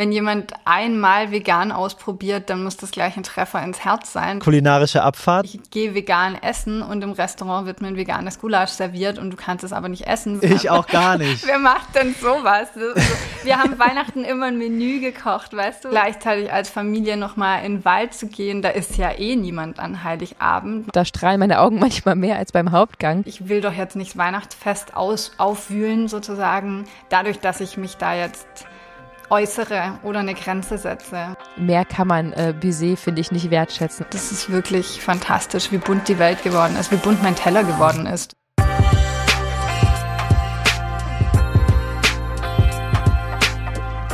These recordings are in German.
wenn jemand einmal vegan ausprobiert, dann muss das gleich ein Treffer ins Herz sein. Kulinarische Abfahrt. Ich gehe vegan essen und im Restaurant wird mir ein veganes Gulasch serviert und du kannst es aber nicht essen. Ich auch gar nicht. Wer macht denn sowas? Wir haben Weihnachten immer ein Menü gekocht, weißt du? Gleichzeitig als Familie nochmal in den Wald zu gehen, da ist ja eh niemand an Heiligabend. Da strahlen meine Augen manchmal mehr als beim Hauptgang. Ich will doch jetzt nicht Weihnachtsfest aus, aufwühlen sozusagen, dadurch, dass ich mich da jetzt äußere oder eine Grenze setze. Mehr kann man äh, Baiser, finde ich, nicht wertschätzen. Das ist wirklich fantastisch, wie bunt die Welt geworden ist, wie bunt mein Teller geworden ist.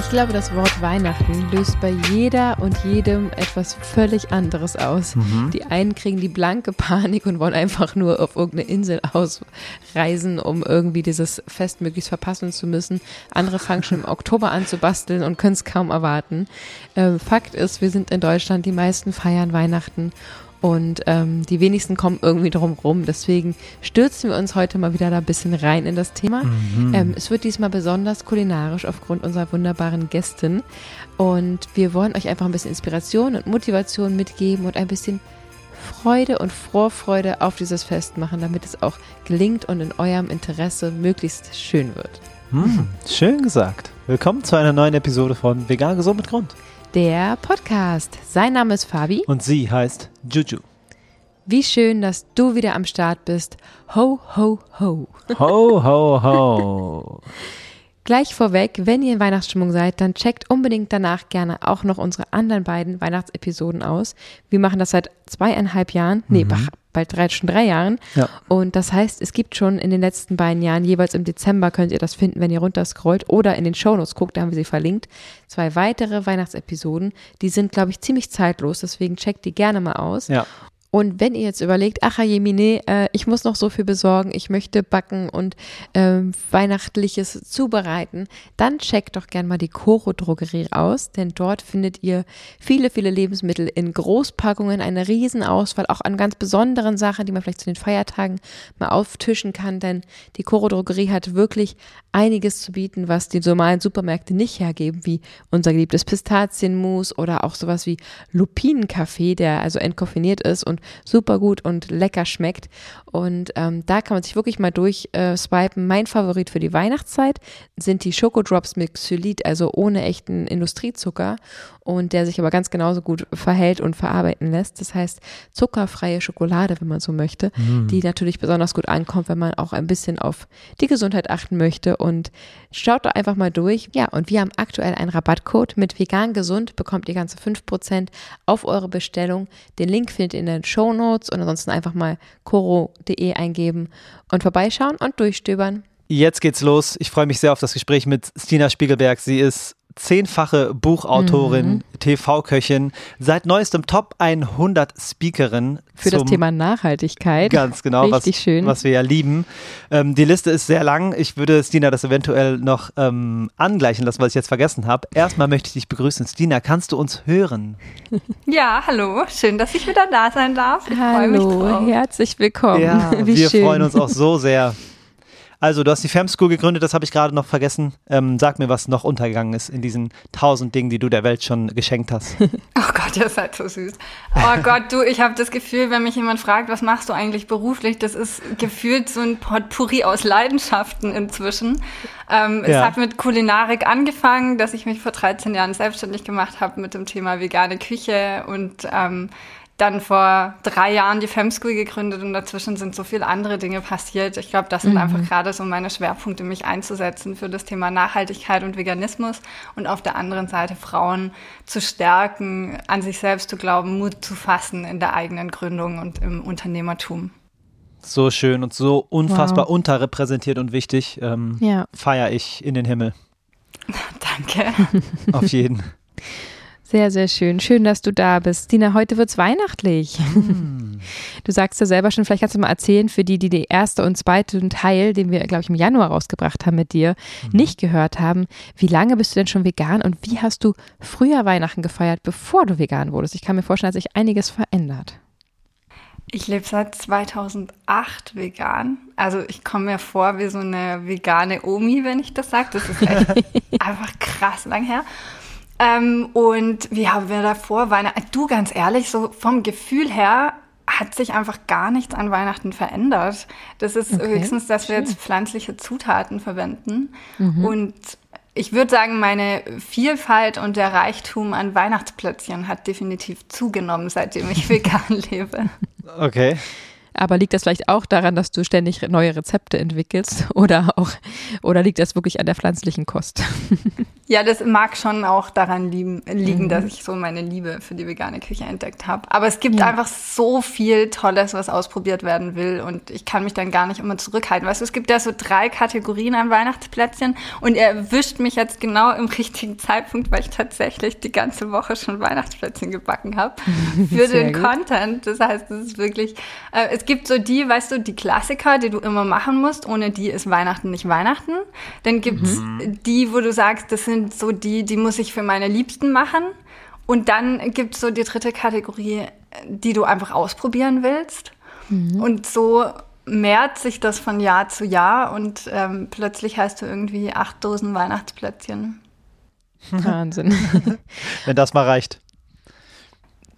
Ich glaube, das Wort Weihnachten löst bei jeder und jedem etwas völlig anderes aus. Mhm. Die einen kriegen die blanke Panik und wollen einfach nur auf irgendeine Insel ausreisen, um irgendwie dieses Fest möglichst verpassen zu müssen. Andere fangen schon im Oktober an zu basteln und können es kaum erwarten. Äh, Fakt ist, wir sind in Deutschland, die meisten feiern Weihnachten und ähm, die wenigsten kommen irgendwie drum rum. Deswegen stürzen wir uns heute mal wieder da ein bisschen rein in das Thema. Mhm. Ähm, es wird diesmal besonders kulinarisch aufgrund unserer wunderbaren Gästin. Und wir wollen euch einfach ein bisschen Inspiration und Motivation mitgeben und ein bisschen Freude und Vorfreude auf dieses Fest machen, damit es auch gelingt und in eurem Interesse möglichst schön wird. Mhm. Schön gesagt. Willkommen zu einer neuen Episode von Vegan Gesund mit Grund der Podcast. Sein Name ist Fabi. Und sie heißt Juju. Wie schön, dass du wieder am Start bist. Ho, ho, ho. Ho, ho, ho. Gleich vorweg, wenn ihr in Weihnachtsstimmung seid, dann checkt unbedingt danach gerne auch noch unsere anderen beiden Weihnachtsepisoden aus. Wir machen das seit zweieinhalb Jahren. Nee, mhm bald drei, schon drei Jahren. Ja. Und das heißt, es gibt schon in den letzten beiden Jahren, jeweils im Dezember könnt ihr das finden, wenn ihr runterscrollt oder in den Shownotes guckt, da haben wir sie verlinkt. Zwei weitere Weihnachtsepisoden, die sind, glaube ich, ziemlich zeitlos, deswegen checkt die gerne mal aus. Ja. Und wenn ihr jetzt überlegt, ach Jemine, äh, ich muss noch so viel besorgen, ich möchte backen und äh, Weihnachtliches zubereiten, dann checkt doch gern mal die Coro Drogerie aus, denn dort findet ihr viele, viele Lebensmittel in Großpackungen, eine Riesenauswahl, auch an ganz besonderen Sachen, die man vielleicht zu den Feiertagen mal auftischen kann, denn die Coro Drogerie hat wirklich einiges zu bieten, was die normalen Supermärkte nicht hergeben, wie unser geliebtes Pistazienmus oder auch sowas wie Lupinenkaffee, der also entkoffiniert ist und super gut und lecker schmeckt. Und ähm, da kann man sich wirklich mal durchswipen. Äh, mein Favorit für die Weihnachtszeit sind die Schokodrops mit Xylit, also ohne echten Industriezucker und der sich aber ganz genauso gut verhält und verarbeiten lässt. Das heißt zuckerfreie Schokolade, wenn man so möchte, mm. die natürlich besonders gut ankommt, wenn man auch ein bisschen auf die Gesundheit achten möchte. Und schaut doch einfach mal durch. Ja, und wir haben aktuell einen Rabattcode mit vegan gesund, bekommt ihr ganze 5% auf eure Bestellung. Den Link findet ihr in den Show Notes und ansonsten einfach mal coro.de eingeben und vorbeischauen und durchstöbern. Jetzt geht's los. Ich freue mich sehr auf das Gespräch mit Stina Spiegelberg. Sie ist zehnfache Buchautorin, mhm. TV-Köchin, seit neuestem Top 100 Speakerin. Für das Thema Nachhaltigkeit. Ganz genau, Richtig was, schön. was wir ja lieben. Ähm, die Liste ist sehr lang. Ich würde Stina das eventuell noch ähm, angleichen lassen, was ich jetzt vergessen habe. Erstmal möchte ich dich begrüßen. Stina, kannst du uns hören? Ja, hallo. Schön, dass ich wieder da sein darf. Ich hallo, herzlich willkommen. Ja, Wie wir schön. freuen uns auch so sehr. Also, du hast die Fem School gegründet, das habe ich gerade noch vergessen. Ähm, sag mir, was noch untergegangen ist in diesen tausend Dingen, die du der Welt schon geschenkt hast. oh Gott, ihr seid so süß. Oh Gott, du, ich habe das Gefühl, wenn mich jemand fragt, was machst du eigentlich beruflich, das ist gefühlt so ein Potpourri aus Leidenschaften inzwischen. Ähm, ja. Es hat mit Kulinarik angefangen, dass ich mich vor 13 Jahren selbstständig gemacht habe mit dem Thema vegane Küche und ähm, dann vor drei Jahren die Fem School gegründet und dazwischen sind so viele andere Dinge passiert. Ich glaube, das sind mhm. einfach gerade so meine Schwerpunkte, mich einzusetzen für das Thema Nachhaltigkeit und Veganismus und auf der anderen Seite Frauen zu stärken, an sich selbst zu glauben, Mut zu fassen in der eigenen Gründung und im Unternehmertum. So schön und so unfassbar wow. unterrepräsentiert und wichtig. Ähm, ja. Feiere ich in den Himmel. Danke. Auf jeden. Sehr, sehr schön. Schön, dass du da bist. Dina, heute wird es weihnachtlich. Mm. Du sagst ja selber schon, vielleicht kannst du mal erzählen, für die, die den ersten und zweiten Teil, den wir, glaube ich, im Januar rausgebracht haben mit dir, mm. nicht gehört haben. Wie lange bist du denn schon vegan und wie hast du früher Weihnachten gefeiert, bevor du vegan wurdest? Ich kann mir vorstellen, hat sich einiges verändert. Ich lebe seit 2008 vegan. Also ich komme mir vor wie so eine vegane Omi, wenn ich das sage. Das ist echt einfach krass lang her. Ähm, und wie haben wir davor Weihnachten? Du, ganz ehrlich, so vom Gefühl her hat sich einfach gar nichts an Weihnachten verändert. Das ist okay. höchstens, dass wir jetzt pflanzliche Zutaten verwenden. Mhm. Und ich würde sagen, meine Vielfalt und der Reichtum an Weihnachtsplätzchen hat definitiv zugenommen, seitdem ich vegan lebe. Okay. Aber liegt das vielleicht auch daran, dass du ständig neue Rezepte entwickelst oder auch oder liegt das wirklich an der pflanzlichen Kost? Ja, das mag schon auch daran lieben, liegen, mhm. dass ich so meine Liebe für die vegane Küche entdeckt habe. Aber es gibt ja. einfach so viel Tolles, was ausprobiert werden will und ich kann mich dann gar nicht immer zurückhalten. Weißt du, es gibt ja so drei Kategorien an Weihnachtsplätzchen und er erwischt mich jetzt genau im richtigen Zeitpunkt, weil ich tatsächlich die ganze Woche schon Weihnachtsplätzchen gebacken habe für den gut. Content. Das heißt, es ist wirklich, äh, es gibt so die, weißt du, die Klassiker, die du immer machen musst. Ohne die ist Weihnachten nicht Weihnachten. Dann gibt's mhm. die, wo du sagst, das sind sind so die, die muss ich für meine Liebsten machen. Und dann gibt es so die dritte Kategorie, die du einfach ausprobieren willst. Mhm. Und so mehrt sich das von Jahr zu Jahr und ähm, plötzlich hast du irgendwie acht Dosen Weihnachtsplätzchen. Wahnsinn. Wenn das mal reicht.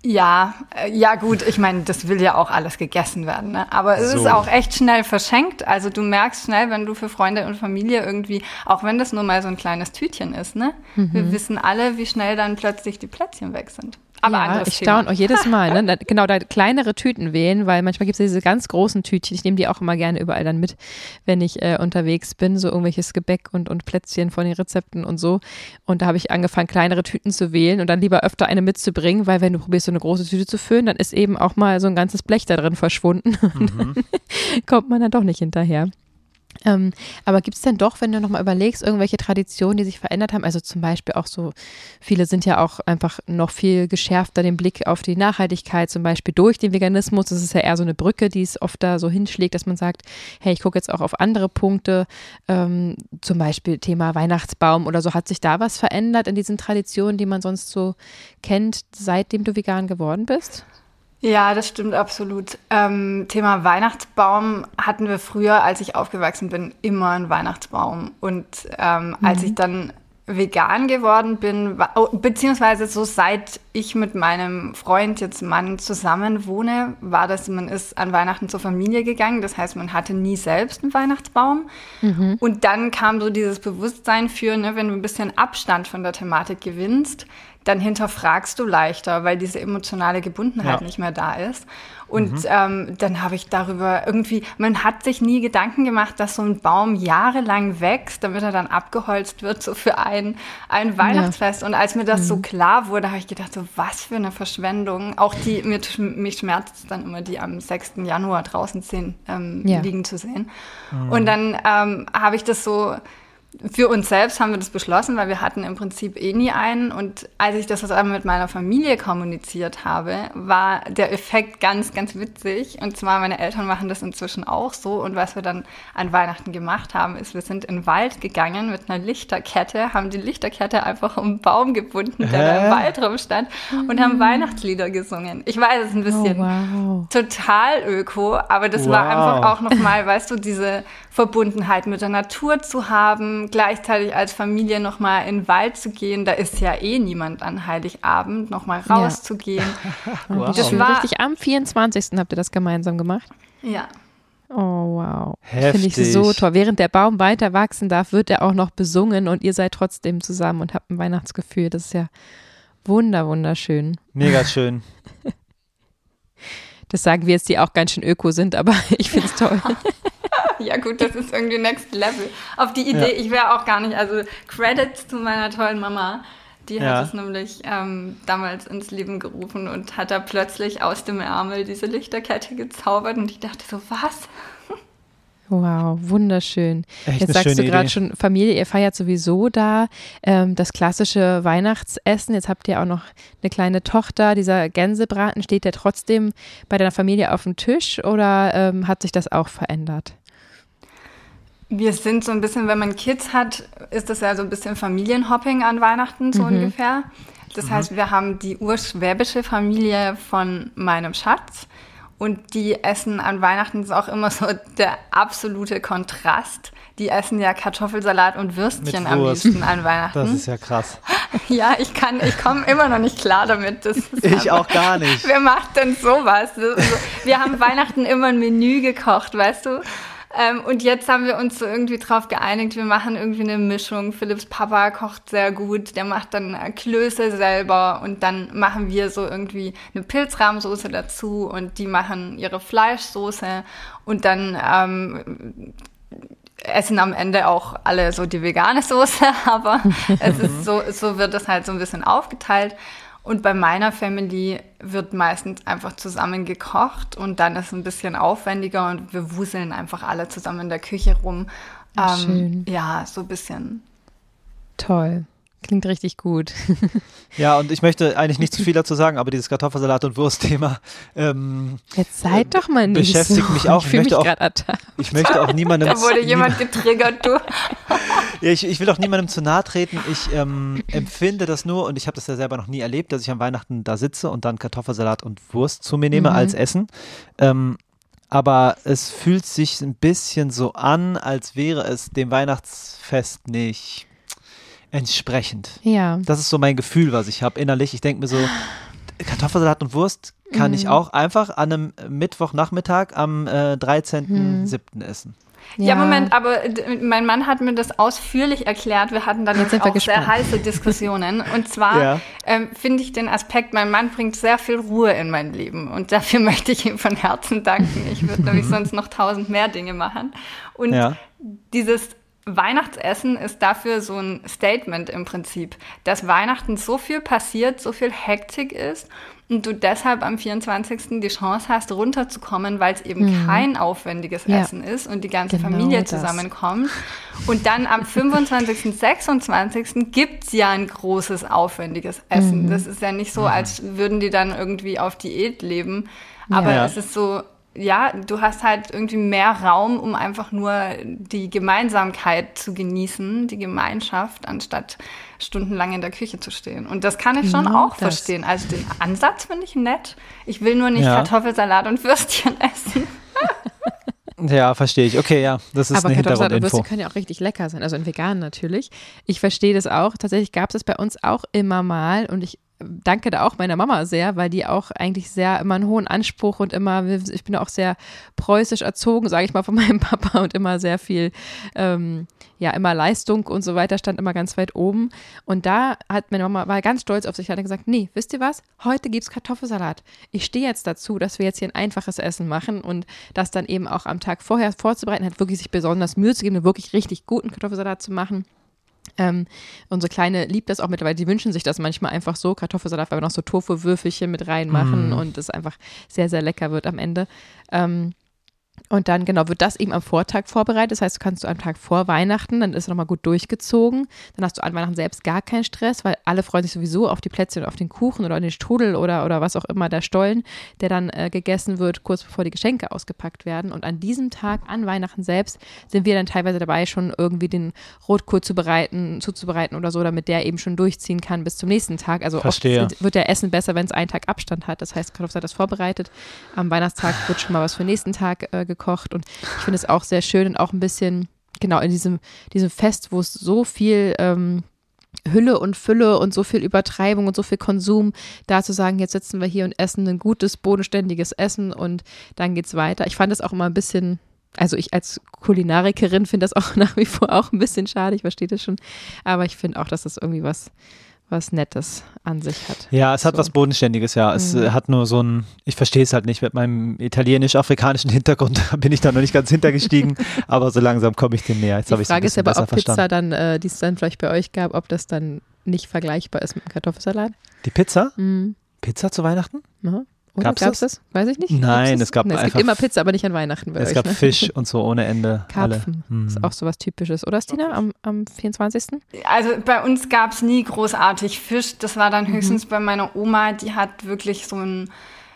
Ja, äh, ja gut, ich meine, das will ja auch alles gegessen werden, ne? aber es so. ist auch echt schnell verschenkt. Also du merkst schnell, wenn du für Freunde und Familie irgendwie, auch wenn das nur mal so ein kleines Tütchen ist, ne? Mhm. Wir wissen alle, wie schnell dann plötzlich die Plätzchen weg sind. Aber ja, ich staune auch jedes Mal. Ne? Genau, da kleinere Tüten wählen, weil manchmal gibt es diese ganz großen Tütchen. Ich nehme die auch immer gerne überall dann mit, wenn ich äh, unterwegs bin. So irgendwelches Gebäck und, und Plätzchen von den Rezepten und so. Und da habe ich angefangen, kleinere Tüten zu wählen und dann lieber öfter eine mitzubringen, weil wenn du probierst, so eine große Tüte zu füllen, dann ist eben auch mal so ein ganzes Blech da drin verschwunden. Mhm. kommt man dann doch nicht hinterher. Ähm, aber gibt es denn doch, wenn du nochmal überlegst, irgendwelche Traditionen, die sich verändert haben? Also zum Beispiel auch so, viele sind ja auch einfach noch viel geschärfter den Blick auf die Nachhaltigkeit, zum Beispiel durch den Veganismus. Das ist ja eher so eine Brücke, die es oft da so hinschlägt, dass man sagt, hey, ich gucke jetzt auch auf andere Punkte, ähm, zum Beispiel Thema Weihnachtsbaum oder so. Hat sich da was verändert in diesen Traditionen, die man sonst so kennt, seitdem du vegan geworden bist? Ja, das stimmt absolut. Ähm, Thema Weihnachtsbaum hatten wir früher, als ich aufgewachsen bin, immer einen Weihnachtsbaum. Und ähm, mhm. als ich dann vegan geworden bin, beziehungsweise so seit ich mit meinem Freund, jetzt Mann, zusammen wohne, war das, man ist an Weihnachten zur Familie gegangen. Das heißt, man hatte nie selbst einen Weihnachtsbaum. Mhm. Und dann kam so dieses Bewusstsein für, ne, wenn du ein bisschen Abstand von der Thematik gewinnst, dann hinterfragst du leichter, weil diese emotionale Gebundenheit ja. nicht mehr da ist. Und mhm. ähm, dann habe ich darüber irgendwie, man hat sich nie Gedanken gemacht, dass so ein Baum jahrelang wächst, damit er dann abgeholzt wird, so für ein, ein Weihnachtsfest. Ja. Und als mir das mhm. so klar wurde, habe ich gedacht, so was für eine Verschwendung. Auch die, mir, mich schmerzt es dann immer, die am 6. Januar draußen sehen, ähm, ja. liegen zu sehen. Mhm. Und dann ähm, habe ich das so für uns selbst haben wir das beschlossen, weil wir hatten im Prinzip eh nie einen. Und als ich das aber mit meiner Familie kommuniziert habe, war der Effekt ganz, ganz witzig. Und zwar, meine Eltern machen das inzwischen auch so. Und was wir dann an Weihnachten gemacht haben, ist, wir sind in den Wald gegangen mit einer Lichterkette, haben die Lichterkette einfach um einen Baum gebunden, der Hä? da im Wald rumstand, und haben Weihnachtslieder gesungen. Ich weiß, es ist ein bisschen oh, wow. total öko, aber das wow. war einfach auch nochmal, weißt du, diese Verbundenheit mit der Natur zu haben, gleichzeitig als Familie nochmal in den Wald zu gehen. Da ist ja eh niemand an Heiligabend, nochmal rauszugehen. Ja. wow. Das war richtig am 24. habt ihr das gemeinsam gemacht? Ja. Oh, wow. Finde ich so toll. Während der Baum weiter wachsen darf, wird er auch noch besungen und ihr seid trotzdem zusammen und habt ein Weihnachtsgefühl. Das ist ja wunder, wunderschön. Mega schön. Das sagen wir jetzt, die auch ganz schön öko sind, aber ich finde es toll. Ja gut, das ist irgendwie Next Level. Auf die Idee, ja. ich wäre auch gar nicht, also Credits zu meiner tollen Mama. Die ja. hat es nämlich ähm, damals ins Leben gerufen und hat da plötzlich aus dem Ärmel diese Lichterkette gezaubert und ich dachte so, was? Wow, wunderschön. Echt Jetzt sagst du gerade schon, Familie, ihr feiert sowieso da ähm, das klassische Weihnachtsessen. Jetzt habt ihr auch noch eine kleine Tochter. Dieser Gänsebraten, steht der trotzdem bei deiner Familie auf dem Tisch oder ähm, hat sich das auch verändert? Wir sind so ein bisschen, wenn man Kids hat, ist das ja so ein bisschen Familienhopping an Weihnachten so mhm. ungefähr. Das mhm. heißt, wir haben die urschwäbische Familie von meinem Schatz Und die essen an Weihnachten ist auch immer so der absolute Kontrast. Die essen ja Kartoffelsalat und Würstchen am liebsten an Weihnachten. Das ist ja krass. Ja, ich kann, ich komme immer noch nicht klar damit. ich auch gar nicht. Wer macht denn sowas? Wir haben Weihnachten immer ein Menü gekocht, weißt du? Ähm, und jetzt haben wir uns so irgendwie drauf geeinigt, wir machen irgendwie eine Mischung. Philipps Papa kocht sehr gut, der macht dann Klöße selber und dann machen wir so irgendwie eine Pilzrahmsoße dazu und die machen ihre Fleischsoße und dann ähm, essen am Ende auch alle so die vegane Soße, aber es ist so, so wird es halt so ein bisschen aufgeteilt. Und bei meiner Family wird meistens einfach zusammen gekocht und dann ist es ein bisschen aufwendiger und wir wuseln einfach alle zusammen in der Küche rum. Ähm, schön. Ja, so ein bisschen. Toll. Klingt richtig gut. ja, und ich möchte eigentlich nicht zu viel dazu sagen, aber dieses Kartoffelsalat- und Wurstthema ähm, Jetzt seid doch mal nicht beschäftigt so. mich auch. Ich, ich möchte, mich auch ich möchte auch niemandem. da wurde jemand getriggert, du. ja, ich, ich will auch niemandem zu nahe treten. Ich ähm, empfinde das nur, und ich habe das ja selber noch nie erlebt, dass ich an Weihnachten da sitze und dann Kartoffelsalat und Wurst zu mir nehme mhm. als Essen. Ähm, aber es fühlt sich ein bisschen so an, als wäre es dem Weihnachtsfest nicht entsprechend. Ja. Das ist so mein Gefühl, was ich habe innerlich. Ich denke mir so, Kartoffelsalat und Wurst kann mhm. ich auch einfach an einem Mittwochnachmittag am äh, 13.07. Mhm. essen. Ja. ja. Moment, aber mein Mann hat mir das ausführlich erklärt. Wir hatten dann jetzt, jetzt auch gespannt. sehr heiße Diskussionen. Und zwar ja. ähm, finde ich den Aspekt, mein Mann bringt sehr viel Ruhe in mein Leben. Und dafür möchte ich ihm von Herzen danken. Ich würde nämlich sonst noch tausend mehr Dinge machen. Und ja. dieses Weihnachtsessen ist dafür so ein Statement im Prinzip, dass Weihnachten so viel passiert, so viel Hektik ist und du deshalb am 24. die Chance hast, runterzukommen, weil es eben mhm. kein aufwendiges ja. Essen ist und die ganze genau Familie das. zusammenkommt. Und dann am 25., 26. gibt es ja ein großes, aufwendiges Essen. Mhm. Das ist ja nicht so, als würden die dann irgendwie auf Diät leben. Aber ja. es ist so, ja, du hast halt irgendwie mehr Raum, um einfach nur die Gemeinsamkeit zu genießen, die Gemeinschaft, anstatt stundenlang in der Küche zu stehen. Und das kann ich schon genau auch das. verstehen. Also den Ansatz finde ich nett. Ich will nur nicht ja. Kartoffelsalat und Würstchen essen. Ja, verstehe ich. Okay, ja, das ist Aber eine Kartoffelsalat und Würstchen können ja auch richtig lecker sein, also in vegan natürlich. Ich verstehe das auch. Tatsächlich gab es das bei uns auch immer mal und ich danke da auch meiner Mama sehr, weil die auch eigentlich sehr immer einen hohen Anspruch und immer, ich bin auch sehr preußisch erzogen, sage ich mal, von meinem Papa und immer sehr viel, ähm, ja, immer Leistung und so weiter stand immer ganz weit oben. Und da hat meine Mama, war ganz stolz auf sich, hat gesagt, nee, wisst ihr was? Heute gibt es Kartoffelsalat. Ich stehe jetzt dazu, dass wir jetzt hier ein einfaches Essen machen und das dann eben auch am Tag vorher vorzubereiten, hat wirklich sich besonders Mühe zu geben, einen wirklich richtig guten Kartoffelsalat zu machen. Ähm, unsere Kleine liebt das auch mittlerweile. Die wünschen sich das manchmal einfach so. Kartoffelsalat, weil wir noch so Tofu-Würfelchen mit reinmachen mm. und es einfach sehr, sehr lecker wird am Ende. Ähm, und dann, genau, wird das eben am Vortag vorbereitet. Das heißt, du kannst du am Tag vor Weihnachten, dann ist es nochmal gut durchgezogen. Dann hast du an Weihnachten selbst gar keinen Stress, weil alle freuen sich sowieso auf die Plätzchen und auf den Kuchen oder den Strudel oder, oder was auch immer, der Stollen, der dann äh, gegessen wird, kurz bevor die Geschenke ausgepackt werden. Und an diesem Tag, an Weihnachten selbst, sind wir dann teilweise dabei, schon irgendwie den Rotkohl zu bereiten, zuzubereiten oder so, damit der eben schon durchziehen kann bis zum nächsten Tag. Also Verstehe. oft wird der Essen besser, wenn es einen Tag Abstand hat. Das heißt, Kartoffelsalat ist vorbereitet. Am Weihnachtstag wird schon mal was für den nächsten Tag äh, gekocht und ich finde es auch sehr schön und auch ein bisschen, genau, in diesem, diesem Fest, wo es so viel ähm, Hülle und Fülle und so viel Übertreibung und so viel Konsum, da zu sagen, jetzt sitzen wir hier und essen ein gutes, bodenständiges Essen und dann geht's weiter. Ich fand es auch immer ein bisschen, also ich als Kulinarikerin finde das auch nach wie vor auch ein bisschen schade, ich verstehe das schon, aber ich finde auch, dass das irgendwie was was Nettes an sich hat. Ja, es hat so. was Bodenständiges, ja. Es mhm. hat nur so ein, ich verstehe es halt nicht, mit meinem italienisch-afrikanischen Hintergrund bin ich da noch nicht ganz hintergestiegen, aber so langsam komme ich dem näher. Jetzt habe ich es ein bisschen ist aber, ob Pizza verstanden. dann, äh, die es dann vielleicht bei euch gab, ob das dann nicht vergleichbar ist mit dem Kartoffelsalat? Die Pizza? Mhm. Pizza zu Weihnachten? Mhm. Oder gab es das? Weiß ich nicht. Nein, es gab nee, es einfach. gibt immer Pizza, aber nicht an Weihnachten bei Es euch, gab ne? Fisch und so ohne Ende. Karpfen. Alle. Ist hm. auch so was Typisches. Oder, Stina, am, am 24.? Also bei uns gab es nie großartig Fisch. Das war dann mhm. höchstens mhm. bei meiner Oma. Die hat wirklich so ein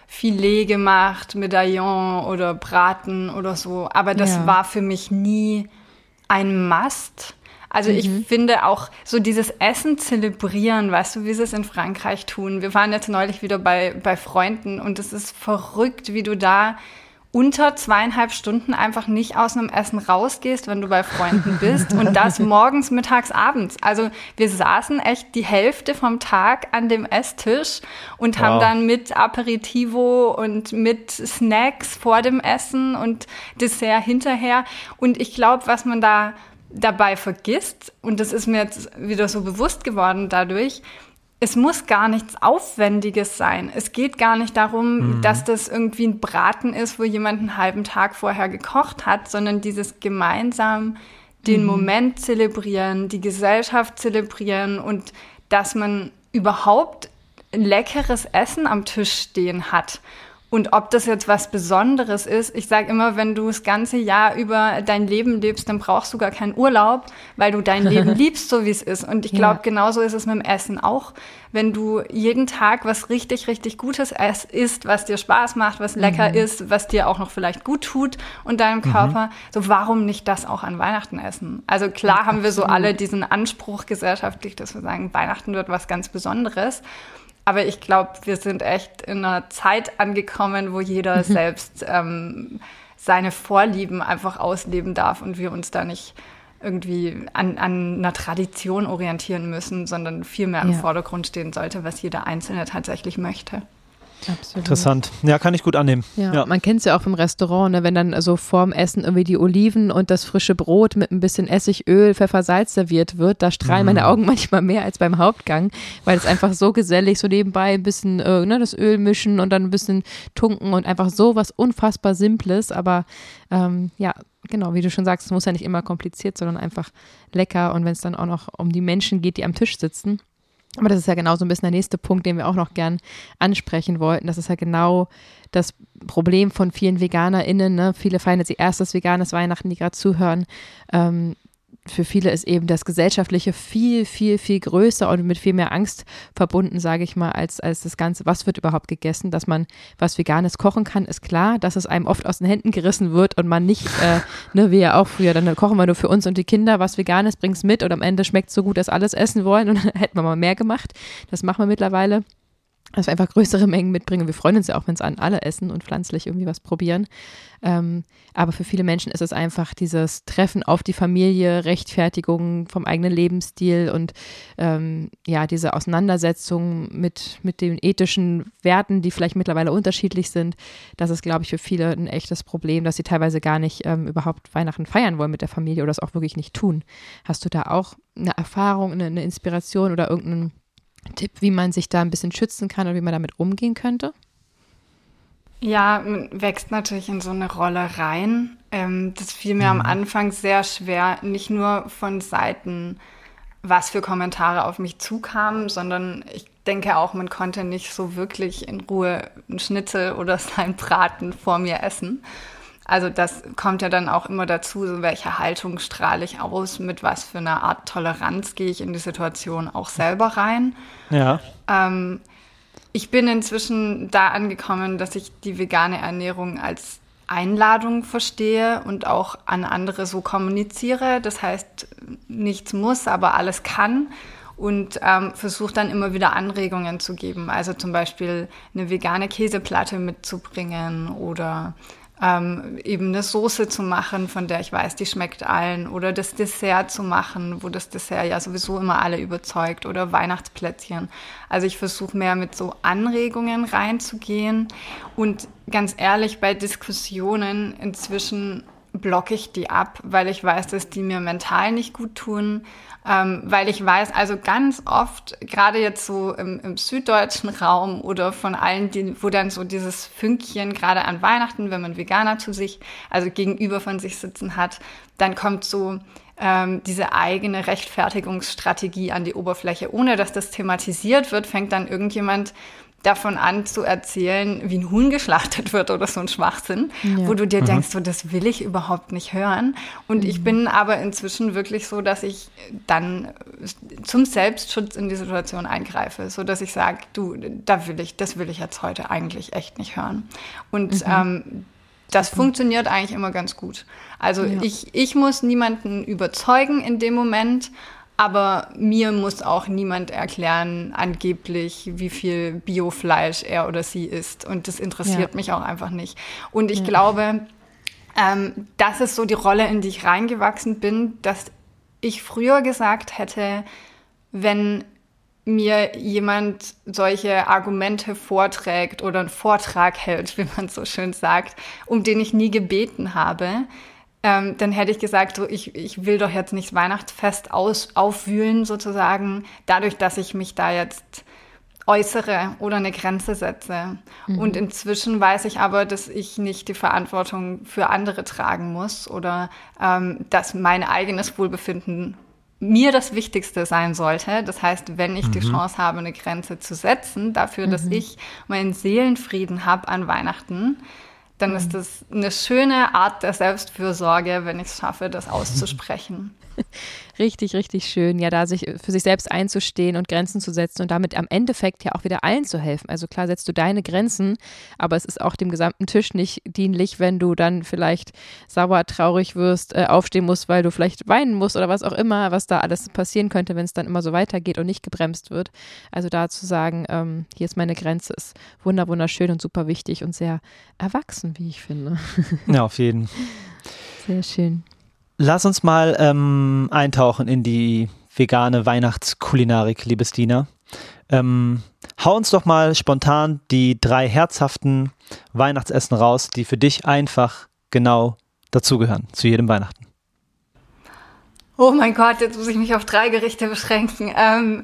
Filet gemacht, Medaillon oder Braten oder so. Aber das ja. war für mich nie ein Must. Also mhm. ich finde auch so dieses Essen zelebrieren, weißt du, wie sie es in Frankreich tun. Wir waren jetzt neulich wieder bei, bei Freunden und es ist verrückt, wie du da unter zweieinhalb Stunden einfach nicht aus einem Essen rausgehst, wenn du bei Freunden bist und das morgens, mittags, abends. Also wir saßen echt die Hälfte vom Tag an dem Esstisch und wow. haben dann mit Aperitivo und mit Snacks vor dem Essen und Dessert hinterher. Und ich glaube, was man da dabei vergisst, und das ist mir jetzt wieder so bewusst geworden dadurch, es muss gar nichts Aufwendiges sein. Es geht gar nicht darum, mhm. dass das irgendwie ein Braten ist, wo jemand einen halben Tag vorher gekocht hat, sondern dieses gemeinsam den mhm. Moment zelebrieren, die Gesellschaft zelebrieren und dass man überhaupt leckeres Essen am Tisch stehen hat. Und ob das jetzt was Besonderes ist, ich sage immer, wenn du das ganze Jahr über dein Leben lebst, dann brauchst du gar keinen Urlaub, weil du dein Leben liebst, so wie es ist. Und ich glaube, ja. genauso ist es mit dem Essen auch. Wenn du jeden Tag was richtig, richtig Gutes isst, was dir Spaß macht, was lecker mhm. ist, was dir auch noch vielleicht gut tut und deinem mhm. Körper, mhm. so warum nicht das auch an Weihnachten essen? Also klar haben wir so alle diesen Anspruch gesellschaftlich, dass wir sagen, Weihnachten wird was ganz Besonderes. Aber ich glaube, wir sind echt in einer Zeit angekommen, wo jeder mhm. selbst ähm, seine Vorlieben einfach ausleben darf und wir uns da nicht irgendwie an, an einer Tradition orientieren müssen, sondern viel mehr im ja. Vordergrund stehen sollte, was jeder Einzelne tatsächlich möchte. Absolut. Interessant. Ja, kann ich gut annehmen. Ja, ja. man kennt es ja auch vom Restaurant, ne, wenn dann so vorm Essen irgendwie die Oliven und das frische Brot mit ein bisschen Essig, Öl, Pfeffer, Salz serviert wird, da strahlen mm. meine Augen manchmal mehr als beim Hauptgang, weil es einfach so gesellig, so nebenbei ein bisschen äh, ne, das Öl mischen und dann ein bisschen tunken und einfach so was unfassbar Simples, aber ähm, ja, genau, wie du schon sagst, es muss ja nicht immer kompliziert, sondern einfach lecker und wenn es dann auch noch um die Menschen geht, die am Tisch sitzen aber das ist ja genau so ein bisschen der nächste Punkt, den wir auch noch gern ansprechen wollten. Das ist ja genau das Problem von vielen VeganerInnen. Ne? Viele feiern jetzt ihr erstes veganes Weihnachten, die gerade zuhören. Ähm, für viele ist eben das Gesellschaftliche viel, viel, viel größer und mit viel mehr Angst verbunden, sage ich mal, als, als das Ganze, was wird überhaupt gegessen. Dass man was Veganes kochen kann, ist klar, dass es einem oft aus den Händen gerissen wird und man nicht, äh, ne, wie ja auch früher, dann kochen wir nur für uns und die Kinder was Veganes, bring's mit und am Ende schmeckt es so gut, dass alles essen wollen und dann hätten wir mal mehr gemacht. Das machen wir mittlerweile dass wir einfach größere Mengen mitbringen. Wir freuen uns ja auch, wenn es an alle essen und pflanzlich irgendwie was probieren. Ähm, aber für viele Menschen ist es einfach dieses Treffen auf die Familie, Rechtfertigung vom eigenen Lebensstil und ähm, ja, diese Auseinandersetzung mit, mit den ethischen Werten, die vielleicht mittlerweile unterschiedlich sind. Das ist, glaube ich, für viele ein echtes Problem, dass sie teilweise gar nicht ähm, überhaupt Weihnachten feiern wollen mit der Familie oder das auch wirklich nicht tun. Hast du da auch eine Erfahrung, eine, eine Inspiration oder irgendeinen Tipp, wie man sich da ein bisschen schützen kann und wie man damit umgehen könnte? Ja, wächst natürlich in so eine Rolle rein. Ähm, das fiel mir mhm. am Anfang sehr schwer, nicht nur von Seiten, was für Kommentare auf mich zukamen, sondern ich denke auch, man konnte nicht so wirklich in Ruhe einen Schnitzel oder sein Braten vor mir essen. Also das kommt ja dann auch immer dazu, so welche Haltung strahle ich aus, mit was für einer Art Toleranz gehe ich in die Situation auch selber rein. Ja. Ähm, ich bin inzwischen da angekommen, dass ich die vegane Ernährung als Einladung verstehe und auch an andere so kommuniziere. Das heißt, nichts muss, aber alles kann. Und ähm, versuche dann immer wieder Anregungen zu geben. Also zum Beispiel eine vegane Käseplatte mitzubringen oder ähm, eben eine Soße zu machen, von der ich weiß, die schmeckt allen, oder das Dessert zu machen, wo das Dessert ja sowieso immer alle überzeugt, oder Weihnachtsplätzchen. Also ich versuche mehr mit so Anregungen reinzugehen. Und ganz ehrlich, bei Diskussionen inzwischen blocke ich die ab, weil ich weiß, dass die mir mental nicht gut tun, ähm, weil ich weiß, also ganz oft, gerade jetzt so im, im, süddeutschen Raum oder von allen, die, wo dann so dieses Fünkchen gerade an Weihnachten, wenn man Veganer zu sich, also gegenüber von sich sitzen hat, dann kommt so ähm, diese eigene Rechtfertigungsstrategie an die Oberfläche. Ohne dass das thematisiert wird, fängt dann irgendjemand davon an zu erzählen, wie ein Huhn geschlachtet wird oder so ein Schwachsinn, ja. wo du dir mhm. denkst, so, das will ich überhaupt nicht hören. Und mhm. ich bin aber inzwischen wirklich so, dass ich dann zum Selbstschutz in die Situation eingreife, so dass ich sage, du, da will ich, das will ich jetzt heute eigentlich echt nicht hören. Und mhm. ähm, das funktioniert eigentlich immer ganz gut. Also ja. ich, ich muss niemanden überzeugen in dem Moment, aber mir muss auch niemand erklären, angeblich, wie viel Biofleisch er oder sie isst. Und das interessiert ja. mich auch einfach nicht. Und ich ja. glaube, ähm, das ist so die Rolle, in die ich reingewachsen bin, dass ich früher gesagt hätte, wenn mir jemand solche Argumente vorträgt oder einen Vortrag hält, wie man so schön sagt, um den ich nie gebeten habe, ähm, dann hätte ich gesagt, so, ich, ich will doch jetzt nicht Weihnachtsfest aus, aufwühlen sozusagen, dadurch, dass ich mich da jetzt äußere oder eine Grenze setze. Mhm. Und inzwischen weiß ich aber, dass ich nicht die Verantwortung für andere tragen muss oder ähm, dass mein eigenes Wohlbefinden mir das Wichtigste sein sollte. Das heißt, wenn ich mhm. die Chance habe, eine Grenze zu setzen, dafür, dass mhm. ich meinen Seelenfrieden habe an Weihnachten, dann mhm. ist das eine schöne Art der Selbstfürsorge, wenn ich es schaffe, das auszusprechen. richtig, richtig schön, ja, da sich für sich selbst einzustehen und Grenzen zu setzen und damit am Endeffekt ja auch wieder allen zu helfen. Also klar setzt du deine Grenzen, aber es ist auch dem gesamten Tisch nicht dienlich, wenn du dann vielleicht sauer, traurig wirst, äh, aufstehen musst, weil du vielleicht weinen musst oder was auch immer, was da alles passieren könnte, wenn es dann immer so weitergeht und nicht gebremst wird. Also da zu sagen, ähm, hier ist meine Grenze, ist wunder, wunderschön und super wichtig und sehr erwachsen, wie ich finde. Ja, auf jeden. Sehr schön. Lass uns mal ähm, eintauchen in die vegane Weihnachtskulinarik, liebes Dina. Ähm, hau uns doch mal spontan die drei herzhaften Weihnachtsessen raus, die für dich einfach genau dazugehören, zu jedem Weihnachten. Oh mein Gott, jetzt muss ich mich auf drei Gerichte beschränken. Ähm,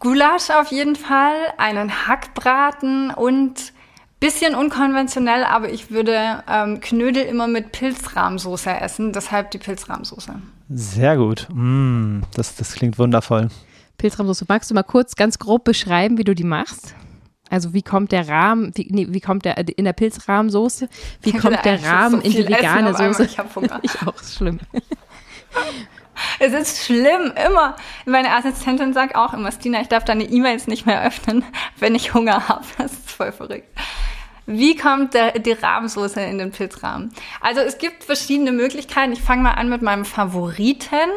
Gulasch auf jeden Fall, einen Hackbraten und Bisschen unkonventionell, aber ich würde ähm, Knödel immer mit Pilzrahmsoße essen, deshalb die Pilzrahmsoße. Sehr gut. Mm, das, das klingt wundervoll. Pilzrahmsoße, magst du mal kurz ganz grob beschreiben, wie du die machst? Also wie kommt der Rahmen, wie, nee, wie kommt der in der Pilzrahmsoße, wie kommt der Rahmen so in die vegane Soße? Ich habe Hunger. ich auch, schlimm. Es ist schlimm, immer. Meine Assistentin sagt auch immer, Stina, ich darf deine E-Mails nicht mehr öffnen, wenn ich Hunger habe. Das ist voll verrückt. Wie kommt der, die Rahmsoße in den Pilzrahmen? Also es gibt verschiedene Möglichkeiten. Ich fange mal an mit meinem Favoriten.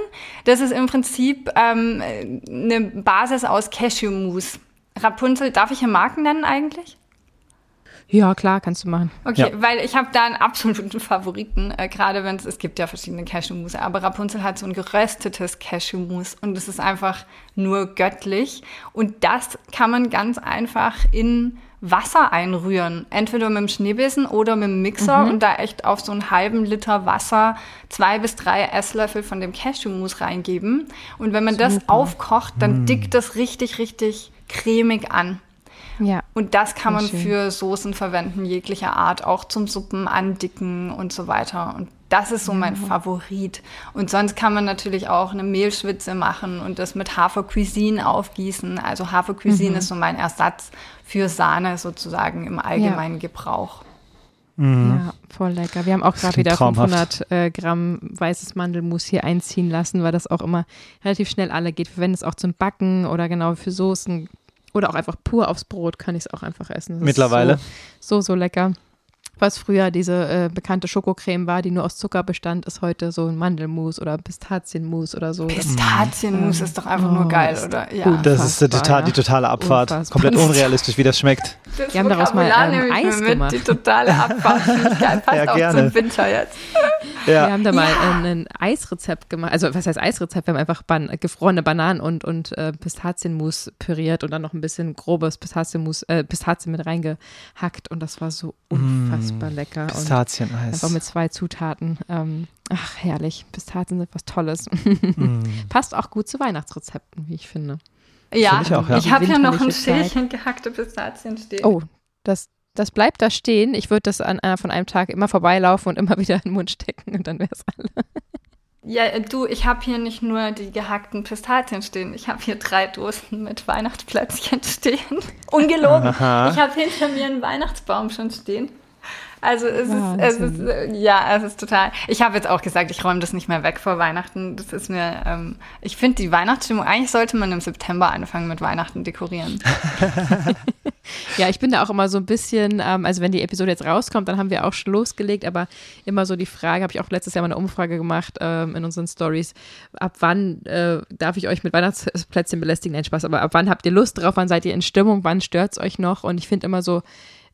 Das ist im Prinzip ähm, eine Basis aus Cashewmus. Rapunzel, darf ich hier Marken nennen eigentlich? Ja, klar, kannst du machen. Okay, ja. weil ich habe da einen absoluten Favoriten, äh, gerade wenn es, es gibt ja verschiedene Cashewmus, aber Rapunzel hat so ein geröstetes Cashewmus und es ist einfach nur göttlich. Und das kann man ganz einfach in Wasser einrühren. Entweder mit dem Schneebesen oder mit dem Mixer mhm. und da echt auf so einen halben Liter Wasser zwei bis drei Esslöffel von dem Cashewmus reingeben. Und wenn man Super. das aufkocht, dann mhm. dickt das richtig, richtig cremig an. Ja. Und das kann man schön. für Soßen verwenden, jeglicher Art, auch zum Suppen andicken und so weiter. Und das ist so mein ja. Favorit. Und sonst kann man natürlich auch eine Mehlschwitze machen und das mit Hafercuisine aufgießen. Also Hafercuisine mhm. ist so mein Ersatz für Sahne sozusagen im allgemeinen ja. Gebrauch. Mhm. Ja, voll lecker. Wir haben auch gerade wieder traumhaft. 500 äh, Gramm weißes Mandelmus hier einziehen lassen, weil das auch immer relativ schnell alle geht. Wir verwenden es auch zum Backen oder genau für Soßen oder auch einfach pur aufs Brot kann ich es auch einfach essen. Das Mittlerweile. So, so, so lecker was früher diese äh, bekannte Schokocreme war, die nur aus Zucker bestand, ist heute so ein Mandelmus oder Pistazienmus oder so. Pistazienmus ähm, ist doch einfach oh, nur geil, oder? Ja. Das ist die, total, die totale Abfahrt. Unfassbar. Komplett unrealistisch, wie das schmeckt. Das Wir haben daraus mal ähm, Eis mit, gemacht. Die totale Abfahrt. Geil, passt ja, auch gerne. zum Winter jetzt. Ja. Wir haben da mal ja. ein Eisrezept gemacht. Also was heißt Eisrezept? Wir haben einfach ban gefrorene Bananen und, und äh, Pistazienmus püriert und dann noch ein bisschen grobes Pistazienmus, äh, Pistazien mit reingehackt und das war so mm. Unfassbar mm, lecker. Pistazieneis. Einfach mit zwei Zutaten. Ähm, ach, herrlich. Pistazien sind was Tolles. mm. Passt auch gut zu Weihnachtsrezepten, wie ich finde. Ja, ich, ja. ich habe ja noch ein Schälchen gehackte Pistazien stehen. Oh, das, das bleibt da stehen. Ich würde das an, äh, von einem Tag immer vorbeilaufen und immer wieder in den Mund stecken und dann wäre es alle. Ja, du, ich habe hier nicht nur die gehackten Pistazien stehen, ich habe hier drei Dosen mit Weihnachtsplätzchen stehen. Ungelogen. Aha. Ich habe hinter mir einen Weihnachtsbaum schon stehen. Also es ist, es ist, äh, ja, es ist total. Ich habe jetzt auch gesagt, ich räume das nicht mehr weg vor Weihnachten. Das ist mir, ähm, ich finde die Weihnachtsstimmung, eigentlich sollte man im September anfangen mit Weihnachten dekorieren. Ja, ich bin da auch immer so ein bisschen, ähm, also wenn die Episode jetzt rauskommt, dann haben wir auch schon losgelegt, aber immer so die Frage, habe ich auch letztes Jahr mal eine Umfrage gemacht ähm, in unseren Stories, ab wann äh, darf ich euch mit Weihnachtsplätzchen belästigen? Nein, Spaß, aber ab wann habt ihr Lust drauf? Wann seid ihr in Stimmung? Wann stört es euch noch? Und ich finde immer so,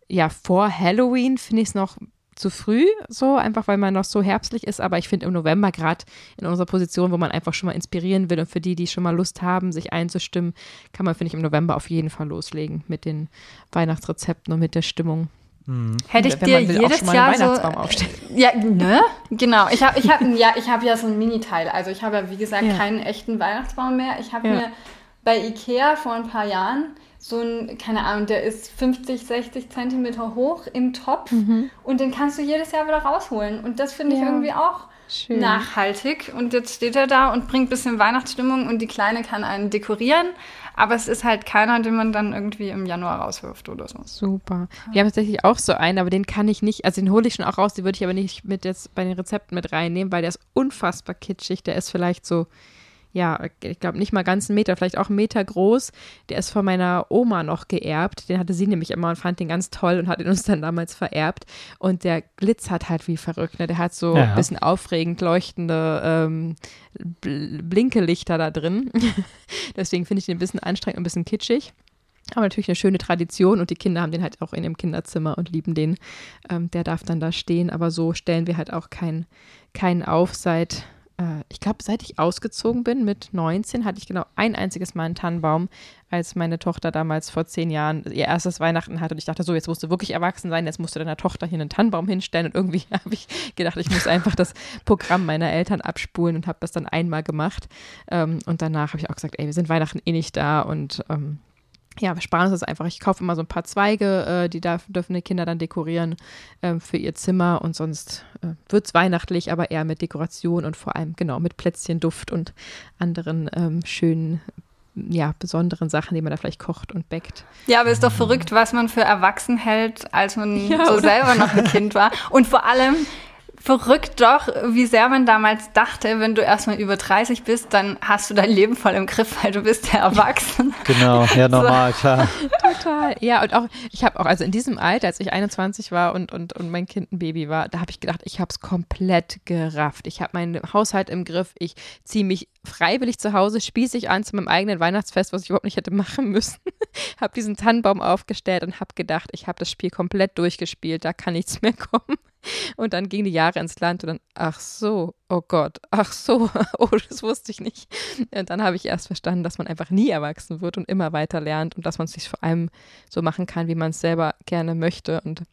ja, vor Halloween finde ich es noch zu früh, so einfach weil man noch so herbstlich ist. Aber ich finde im November gerade in unserer Position, wo man einfach schon mal inspirieren will und für die, die schon mal Lust haben, sich einzustimmen, kann man, finde ich, im November auf jeden Fall loslegen mit den Weihnachtsrezepten und mit der Stimmung. Hm. Hätte ich dir jedes Jahr so, ja, ne? Genau. Ich habe, ich habe, ja, ich habe ja so ein Mini-Teil. Also ich habe ja wie gesagt ja. keinen echten Weihnachtsbaum mehr. Ich habe ja. mir bei Ikea vor ein paar Jahren so ein, keine Ahnung, der ist 50, 60 Zentimeter hoch im Topf mhm. und den kannst du jedes Jahr wieder rausholen. Und das finde ich ja. irgendwie auch Schön. nachhaltig. Und jetzt steht er da und bringt ein bisschen Weihnachtsstimmung und die Kleine kann einen dekorieren. Aber es ist halt keiner, den man dann irgendwie im Januar rauswirft oder so. Super. Wir haben tatsächlich auch so einen, aber den kann ich nicht, also den hole ich schon auch raus, den würde ich aber nicht mit jetzt bei den Rezepten mit reinnehmen, weil der ist unfassbar kitschig. Der ist vielleicht so ja, ich glaube nicht mal ganz einen Meter, vielleicht auch einen Meter groß. Der ist von meiner Oma noch geerbt. Den hatte sie nämlich immer und fand den ganz toll und hat ihn uns dann damals vererbt. Und der glitzert halt wie verrückt. Ne? Der hat so ja. ein bisschen aufregend leuchtende ähm, Blinkelichter da drin. Deswegen finde ich den ein bisschen anstrengend und ein bisschen kitschig. Aber natürlich eine schöne Tradition und die Kinder haben den halt auch in ihrem Kinderzimmer und lieben den. Ähm, der darf dann da stehen, aber so stellen wir halt auch keinen kein auf seit ich glaube, seit ich ausgezogen bin mit 19, hatte ich genau ein einziges Mal einen Tannenbaum, als meine Tochter damals vor zehn Jahren ihr erstes Weihnachten hatte. Und ich dachte, so, jetzt musst du wirklich erwachsen sein, jetzt musst du deiner Tochter hier einen Tannenbaum hinstellen. Und irgendwie habe ich gedacht, ich muss einfach das Programm meiner Eltern abspulen und habe das dann einmal gemacht. Ähm, und danach habe ich auch gesagt, ey, wir sind Weihnachten eh nicht da und ähm, ja, wir sparen uns das einfach. Ich kaufe immer so ein paar Zweige, äh, die darf, dürfen die Kinder dann dekorieren äh, für ihr Zimmer und sonst äh, wird es weihnachtlich, aber eher mit Dekoration und vor allem genau mit Plätzchen, Duft und anderen ähm, schönen ja, besonderen Sachen, die man da vielleicht kocht und backt. Ja, aber ist doch verrückt, was man für erwachsen hält, als man ja, so selber noch ein Kind war. Und vor allem, verrückt doch, wie sehr man damals dachte, wenn du erstmal über 30 bist, dann hast du dein Leben voll im Griff, weil du bist ja erwachsen. Genau, ja, normal, so. klar. Total. Ja, und auch, ich habe auch, also in diesem Alter, als ich 21 war und, und, und mein Kind ein Baby war, da habe ich gedacht, ich habe es komplett gerafft. Ich habe meinen Haushalt im Griff, ich ziehe mich freiwillig zu Hause, spießig an zu meinem eigenen Weihnachtsfest, was ich überhaupt nicht hätte machen müssen. habe diesen Tannenbaum aufgestellt und habe gedacht, ich habe das Spiel komplett durchgespielt, da kann nichts mehr kommen. Und dann gingen die Jahre ins Land und dann, ach so, oh Gott, ach so, oh, das wusste ich nicht. Und dann habe ich erst verstanden, dass man einfach nie erwachsen wird und immer weiter lernt und dass man es sich vor allem so machen kann, wie man es selber gerne möchte. Und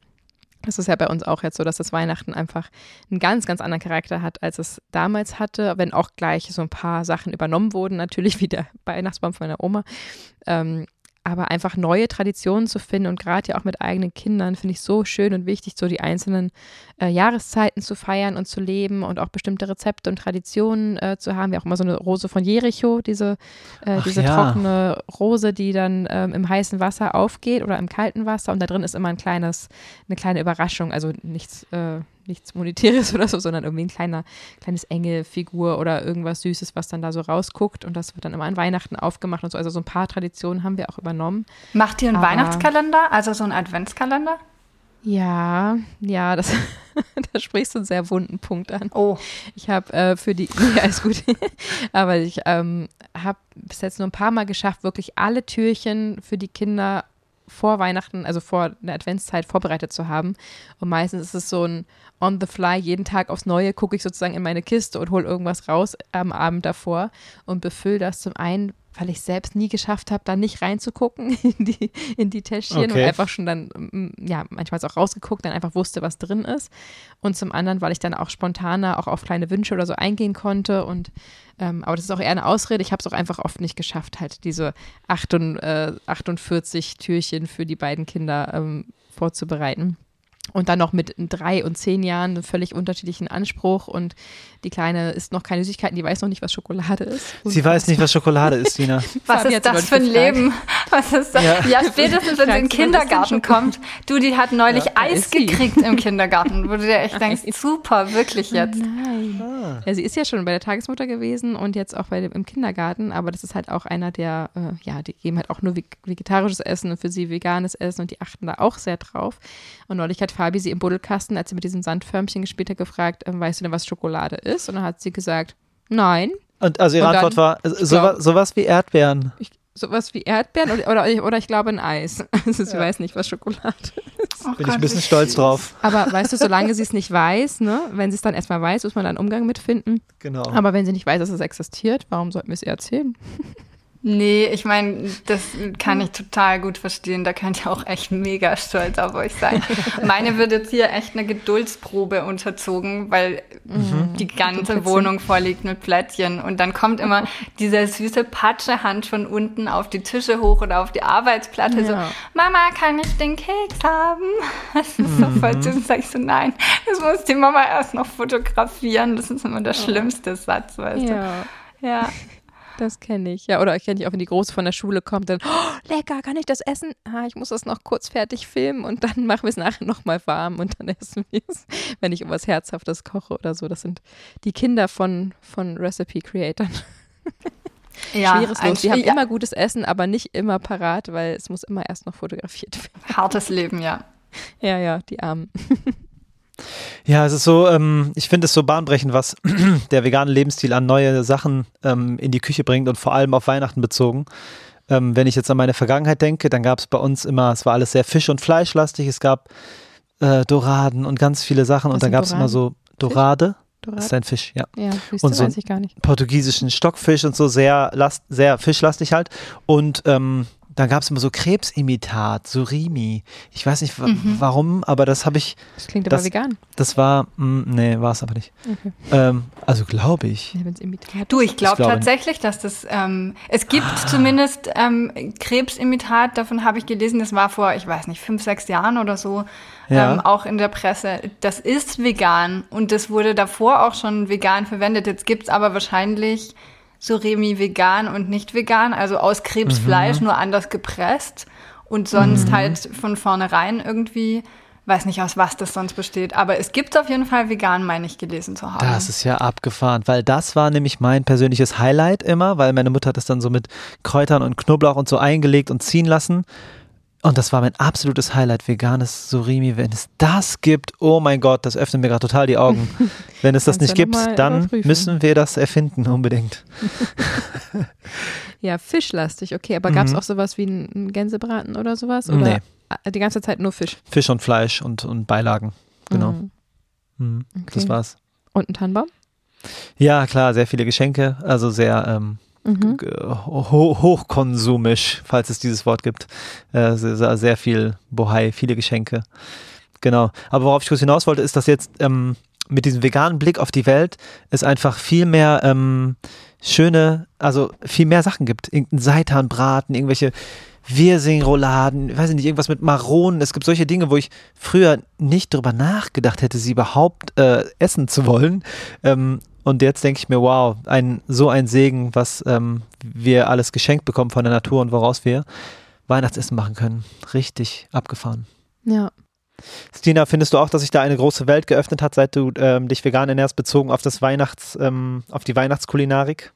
das ist ja bei uns auch jetzt so, dass das Weihnachten einfach einen ganz, ganz anderen Charakter hat, als es damals hatte, wenn auch gleich so ein paar Sachen übernommen wurden, natürlich wie der Weihnachtsbaum von meiner Oma. Ähm, aber einfach neue Traditionen zu finden und gerade ja auch mit eigenen Kindern finde ich so schön und wichtig, so die einzelnen äh, Jahreszeiten zu feiern und zu leben und auch bestimmte Rezepte und Traditionen äh, zu haben. Wir auch immer so eine Rose von Jericho, diese, äh, diese ja. trockene Rose, die dann ähm, im heißen Wasser aufgeht oder im kalten Wasser und da drin ist immer ein kleines, eine kleine Überraschung, also nichts äh, nichts Monetäres oder so, sondern irgendwie ein kleiner, kleines Engelfigur oder irgendwas Süßes, was dann da so rausguckt. Und das wird dann immer an Weihnachten aufgemacht und so. Also so ein paar Traditionen haben wir auch übernommen. Macht ihr einen Aber, Weihnachtskalender, also so einen Adventskalender? Ja, ja, das, da sprichst du einen sehr wunden Punkt an. Oh. Ich habe äh, für die, ja, ist gut. Aber ich ähm, habe bis jetzt nur ein paar Mal geschafft, wirklich alle Türchen für die Kinder vor Weihnachten, also vor der Adventszeit vorbereitet zu haben. Und meistens ist es so ein on the fly, jeden Tag aufs Neue gucke ich sozusagen in meine Kiste und hole irgendwas raus am Abend davor und befülle das zum einen weil ich selbst nie geschafft habe, da nicht reinzugucken in die, in die Täschchen okay. und einfach schon dann, mm, ja, manchmal auch rausgeguckt, dann einfach wusste, was drin ist. Und zum anderen, weil ich dann auch spontaner auch auf kleine Wünsche oder so eingehen konnte. Und ähm, aber das ist auch eher eine Ausrede. Ich habe es auch einfach oft nicht geschafft, halt diese 48, äh, 48 Türchen für die beiden Kinder ähm, vorzubereiten. Und dann noch mit drei und zehn Jahren einen völlig unterschiedlichen Anspruch und die Kleine isst noch keine Süßigkeiten, die weiß noch nicht, was Schokolade ist. Und sie weiß nicht, was Schokolade ist, Tina. was ist das für ein Leben? Was ist das? Ja, ja spätestens, wenn sie in den Kindergarten kommt. Du, die hat neulich ja, Eis gekriegt im Kindergarten, wo du dir echt denkst, super, wirklich jetzt. Nein. Ah. Ja, sie ist ja schon bei der Tagesmutter gewesen und jetzt auch bei dem, im Kindergarten, aber das ist halt auch einer der, äh, ja, die geben halt auch nur vegetarisches Essen und für sie veganes Essen und die achten da auch sehr drauf. Und neulich hat Fabi sie im Buddelkasten, als sie mit diesem Sandförmchen gespielt hat, gefragt, äh, weißt du denn, was Schokolade ist? Und dann hat sie gesagt, nein. Und also ihre und Antwort war, sowas, sowas wie Erdbeeren. Ich, sowas wie Erdbeeren oder, oder, oder ich glaube ein Eis. Also sie ja. weiß nicht, was Schokolade ist. Oh Bin Gott, ich ein bisschen stolz drauf. Aber weißt du, solange sie es nicht weiß, ne, wenn sie es dann erstmal weiß, muss man da einen Umgang mitfinden. Genau. Aber wenn sie nicht weiß, dass es existiert, warum sollten wir es ihr erzählen? Nee, ich meine, das kann ich total gut verstehen. Da könnt ihr auch echt mega stolz auf euch sein. Meine wird jetzt hier echt eine Geduldsprobe unterzogen, weil mhm. die ganze Wohnung vorliegt mit Plättchen. Und dann kommt immer dieser süße Patschehand von unten auf die Tische hoch oder auf die Arbeitsplatte. Ja. So, Mama, kann ich den Keks haben? Das ist so voll süß. Sag ich so, nein, das muss die Mama erst noch fotografieren. Das ist immer der schlimmste Satz, weißt ja. du. Ja. Das kenne ich. Ja, oder ich kenne ich auch, wenn die Große von der Schule kommt, dann, oh, lecker, kann ich das essen? Ah, ich muss das noch kurz fertig filmen und dann machen wir es nachher nochmal warm und dann essen wir es, wenn ich irgendwas Herzhaftes koche oder so. Das sind die Kinder von, von Recipe Creatern. Ja, Schweres Los. Die haben ja. immer gutes Essen, aber nicht immer parat, weil es muss immer erst noch fotografiert werden. Hartes Leben, ja. Ja, ja, die Armen. Ja, es ist so, ähm, ich finde es so bahnbrechend, was der vegane Lebensstil an neue Sachen ähm, in die Küche bringt und vor allem auf Weihnachten bezogen. Ähm, wenn ich jetzt an meine Vergangenheit denke, dann gab es bei uns immer, es war alles sehr Fisch- und Fleischlastig. Es gab äh, Doraden und ganz viele Sachen was und dann gab es immer so Dorade. Dorade. Das ist ein Fisch, ja. Ja, Wüste und so weiß ich gar nicht. Portugiesischen Stockfisch und so sehr, last, sehr fischlastig halt. Und ähm, dann gab es immer so Krebsimitat, Surimi. Ich weiß nicht mhm. warum, aber das habe ich. Das klingt das, aber vegan. Das war, mh, mm, nee, war es aber nicht. Okay. Ähm, also glaube ich. Ja, du, ich glaube glaub tatsächlich, dass das, ähm, es gibt ah. zumindest ähm, Krebsimitat, davon habe ich gelesen, das war vor, ich weiß nicht, fünf, sechs Jahren oder so, ja. ähm, auch in der Presse. Das ist vegan und das wurde davor auch schon vegan verwendet. Jetzt gibt es aber wahrscheinlich Surimi vegan und nicht vegan, also aus Krebsfleisch, mhm. nur anders gepresst und sonst mhm. halt von vornherein irgendwie weiß nicht, aus was das sonst besteht, aber es gibt auf jeden Fall vegan, meine ich, gelesen zu haben. Das ist ja abgefahren, weil das war nämlich mein persönliches Highlight immer, weil meine Mutter hat das dann so mit Kräutern und Knoblauch und so eingelegt und ziehen lassen. Und das war mein absolutes Highlight, veganes Surimi. Wenn es das gibt, oh mein Gott, das öffnet mir gerade total die Augen. Wenn es das nicht gibt, dann müssen wir das erfinden unbedingt. ja, fischlastig, okay. Aber gab es mhm. auch sowas wie einen Gänsebraten oder sowas? Oder nee. Die ganze Zeit nur Fisch? Fisch und Fleisch und, und Beilagen, genau. Mhm. Mhm. Okay. Das war's. Und ein Tannenbaum? Ja, klar, sehr viele Geschenke. Also sehr ähm, mhm. ho hochkonsumisch, falls es dieses Wort gibt. Äh, sehr, sehr, viel Bohai, viele Geschenke. Genau. Aber worauf ich kurz hinaus wollte, ist, dass jetzt ähm, mit diesem veganen Blick auf die Welt es einfach viel mehr ähm, schöne, also viel mehr Sachen gibt. Irgendein Seitanbraten, irgendwelche Wirsing-Rouladen, weiß ich nicht, irgendwas mit Maronen. Es gibt solche Dinge, wo ich früher nicht drüber nachgedacht hätte, sie überhaupt äh, essen zu wollen. Ähm, und jetzt denke ich mir, wow, ein, so ein Segen, was ähm, wir alles geschenkt bekommen von der Natur und woraus wir Weihnachtsessen machen können. Richtig abgefahren. Ja. Stina, findest du auch, dass sich da eine große Welt geöffnet hat, seit du ähm, dich vegan ernährst, bezogen auf das Weihnachts, ähm, auf die Weihnachtskulinarik?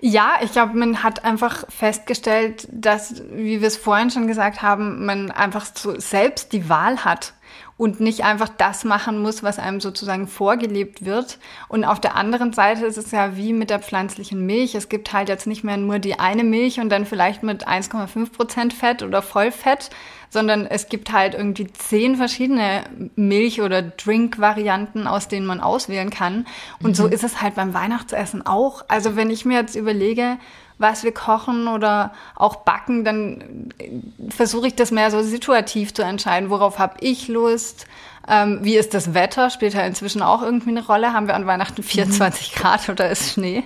Ja, ich glaube, man hat einfach festgestellt, dass, wie wir es vorhin schon gesagt haben, man einfach so selbst die Wahl hat und nicht einfach das machen muss, was einem sozusagen vorgelebt wird. Und auf der anderen Seite ist es ja wie mit der pflanzlichen Milch. Es gibt halt jetzt nicht mehr nur die eine Milch und dann vielleicht mit 1,5 Prozent Fett oder Vollfett, sondern es gibt halt irgendwie zehn verschiedene Milch- oder Drink-Varianten, aus denen man auswählen kann. Und mhm. so ist es halt beim Weihnachtsessen auch. Also wenn ich mir jetzt überlege, was wir kochen oder auch backen, dann versuche ich das mehr so situativ zu entscheiden. Worauf habe ich Lust? Ähm, wie ist das Wetter? Spielt ja inzwischen auch irgendwie eine Rolle. Haben wir an Weihnachten 24 mhm. Grad oder ist Schnee?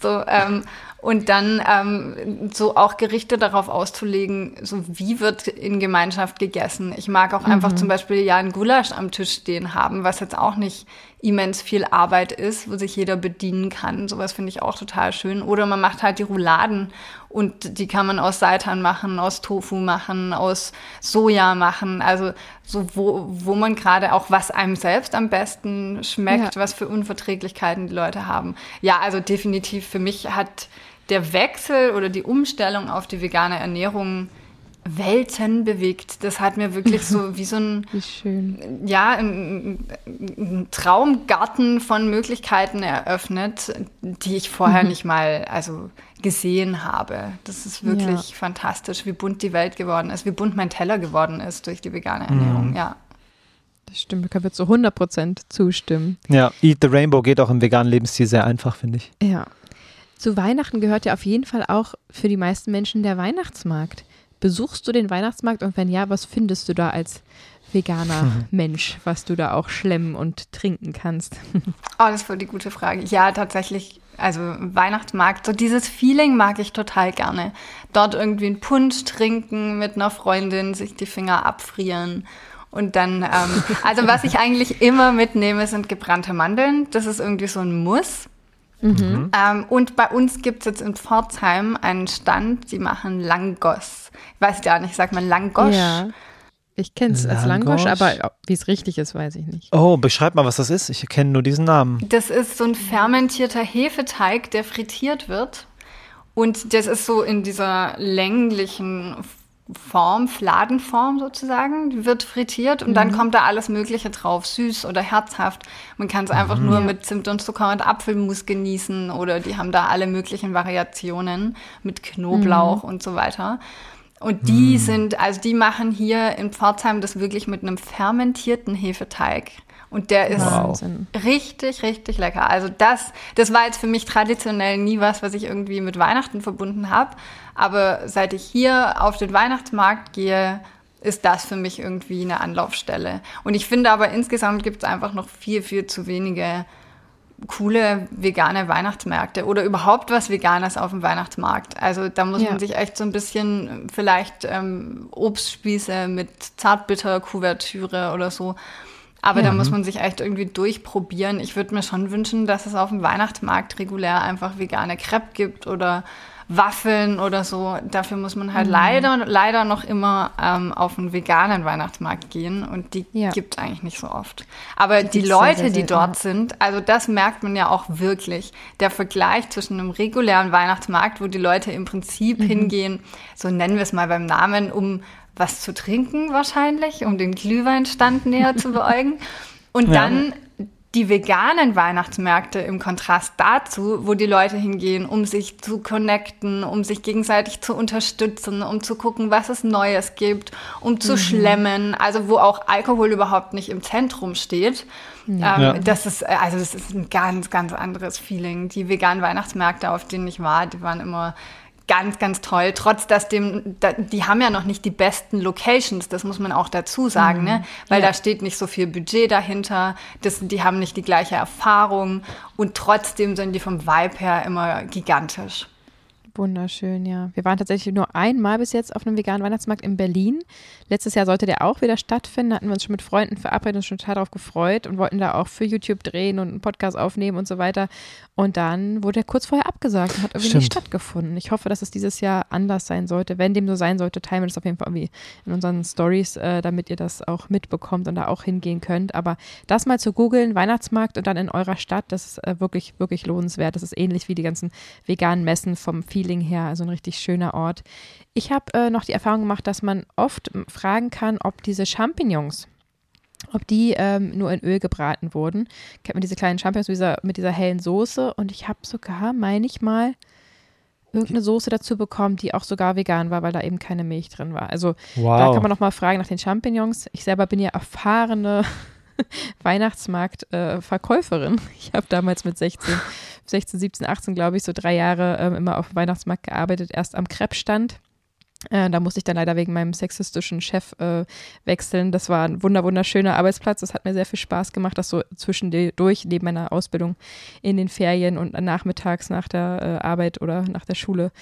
So, ähm, Und dann ähm, so auch Gerichte darauf auszulegen, so wie wird in Gemeinschaft gegessen. Ich mag auch mhm. einfach zum Beispiel ja ein Gulasch am Tisch stehen haben, was jetzt auch nicht immens viel Arbeit ist, wo sich jeder bedienen kann. Sowas finde ich auch total schön. Oder man macht halt die Rouladen und die kann man aus Seitan machen, aus Tofu machen, aus Soja machen. Also so, wo, wo man gerade auch, was einem selbst am besten schmeckt, ja. was für Unverträglichkeiten die Leute haben. Ja, also definitiv für mich hat der Wechsel oder die Umstellung auf die vegane Ernährung Welten bewegt. Das hat mir wirklich so wie so ein, ja, ein, ein, Traumgarten von Möglichkeiten eröffnet, die ich vorher mhm. nicht mal also gesehen habe. Das ist wirklich ja. fantastisch, wie bunt die Welt geworden ist, wie bunt mein Teller geworden ist durch die vegane Ernährung. Mhm. Ja. Das stimmt, ich kann mir zu 100% zustimmen. Ja, Eat the Rainbow geht auch im veganen Lebensstil sehr einfach, finde ich. Ja. Zu Weihnachten gehört ja auf jeden Fall auch für die meisten Menschen der Weihnachtsmarkt. Besuchst du den Weihnachtsmarkt und wenn ja, was findest du da als veganer. Mensch, was du da auch schlemmen und trinken kannst? Oh, das ist voll die gute Frage. Ja, tatsächlich, also Weihnachtsmarkt, so dieses Feeling mag ich total gerne. Dort irgendwie einen Punsch trinken mit einer Freundin, sich die Finger abfrieren. Und dann, ähm, also was ich eigentlich immer mitnehme, sind gebrannte Mandeln. Das ist irgendwie so ein Muss. Mhm. Ähm, und bei uns gibt es jetzt in Pforzheim einen Stand, die machen Langos. Ich weiß gar nicht, sagt man Langosch? Ja. Ich kenne es als Langosch, aber wie es richtig ist, weiß ich nicht. Oh, beschreib mal, was das ist. Ich kenne nur diesen Namen. Das ist so ein fermentierter Hefeteig, der frittiert wird. Und das ist so in dieser länglichen Form, Fladenform sozusagen, wird frittiert und mhm. dann kommt da alles Mögliche drauf, süß oder herzhaft. Man kann es einfach mhm. nur mit Zimt und Zucker und Apfelmus genießen oder die haben da alle möglichen Variationen mit Knoblauch mhm. und so weiter. Und die mhm. sind, also die machen hier in Pforzheim das wirklich mit einem fermentierten Hefeteig. Und der ist wow. richtig, richtig lecker. Also das, das war jetzt für mich traditionell nie was, was ich irgendwie mit Weihnachten verbunden habe. Aber seit ich hier auf den Weihnachtsmarkt gehe, ist das für mich irgendwie eine Anlaufstelle. Und ich finde aber insgesamt gibt es einfach noch viel, viel zu wenige coole vegane Weihnachtsmärkte oder überhaupt was Veganes auf dem Weihnachtsmarkt. Also da muss ja. man sich echt so ein bisschen vielleicht ähm, Obstspieße mit Zartbitter-Kuvertüre oder so aber ja. da muss man sich echt irgendwie durchprobieren. Ich würde mir schon wünschen, dass es auf dem Weihnachtsmarkt regulär einfach vegane Crepe gibt oder Waffeln oder so. Dafür muss man halt mhm. leider, leider noch immer ähm, auf einen veganen Weihnachtsmarkt gehen und die ja. gibt es eigentlich nicht so oft. Aber die, die Leute, sehr, sehr, die dort sind, also das merkt man ja auch wirklich. Der Vergleich zwischen einem regulären Weihnachtsmarkt, wo die Leute im Prinzip mhm. hingehen, so nennen wir es mal beim Namen, um was zu trinken wahrscheinlich, um den Glühweinstand näher zu beäugen. Und ja. dann die veganen Weihnachtsmärkte im Kontrast dazu, wo die Leute hingehen, um sich zu connecten, um sich gegenseitig zu unterstützen, um zu gucken, was es Neues gibt, um zu mhm. schlemmen, also wo auch Alkohol überhaupt nicht im Zentrum steht. Ja. Ähm, ja. Das ist, also das ist ein ganz, ganz anderes Feeling. Die veganen Weihnachtsmärkte, auf denen ich war, die waren immer ganz, ganz toll. Trotz dass dem, da, die haben ja noch nicht die besten Locations, das muss man auch dazu sagen, mhm. ne? Weil ja. da steht nicht so viel Budget dahinter, das, die haben nicht die gleiche Erfahrung und trotzdem sind die vom Vibe her immer gigantisch. Wunderschön, ja. Wir waren tatsächlich nur einmal bis jetzt auf einem veganen Weihnachtsmarkt in Berlin. Letztes Jahr sollte der auch wieder stattfinden. Hatten wir uns schon mit Freunden verabredet und schon total darauf gefreut und wollten da auch für YouTube drehen und einen Podcast aufnehmen und so weiter. Und dann wurde er kurz vorher abgesagt und hat irgendwie Stimmt. nicht stattgefunden. Ich hoffe, dass es dieses Jahr anders sein sollte. Wenn dem so sein sollte, teilen wir das auf jeden Fall irgendwie in unseren Stories, äh, damit ihr das auch mitbekommt und da auch hingehen könnt. Aber das mal zu googeln, Weihnachtsmarkt und dann in eurer Stadt, das ist äh, wirklich, wirklich lohnenswert. Das ist ähnlich wie die ganzen veganen Messen vom Feeling her. Also ein richtig schöner Ort. Ich habe äh, noch die Erfahrung gemacht, dass man oft fragen kann, ob diese Champignons, ob die ähm, nur in Öl gebraten wurden. Kennt man diese kleinen Champignons mit dieser, mit dieser hellen Soße und ich habe sogar, meine ich mal, irgendeine Soße dazu bekommen, die auch sogar vegan war, weil da eben keine Milch drin war. Also wow. da kann man noch mal fragen nach den Champignons. Ich selber bin ja erfahrene Weihnachtsmarktverkäuferin. Äh, ich habe damals mit 16, 16, 17, 18, glaube ich, so drei Jahre äh, immer auf dem Weihnachtsmarkt gearbeitet, erst am Krebsstand Äh, da musste ich dann leider wegen meinem sexistischen Chef äh, wechseln. Das war ein wunder wunderschöner Arbeitsplatz. Das hat mir sehr viel Spaß gemacht, das so zwischendurch neben meiner Ausbildung in den Ferien und nachmittags nach der äh, Arbeit oder nach der Schule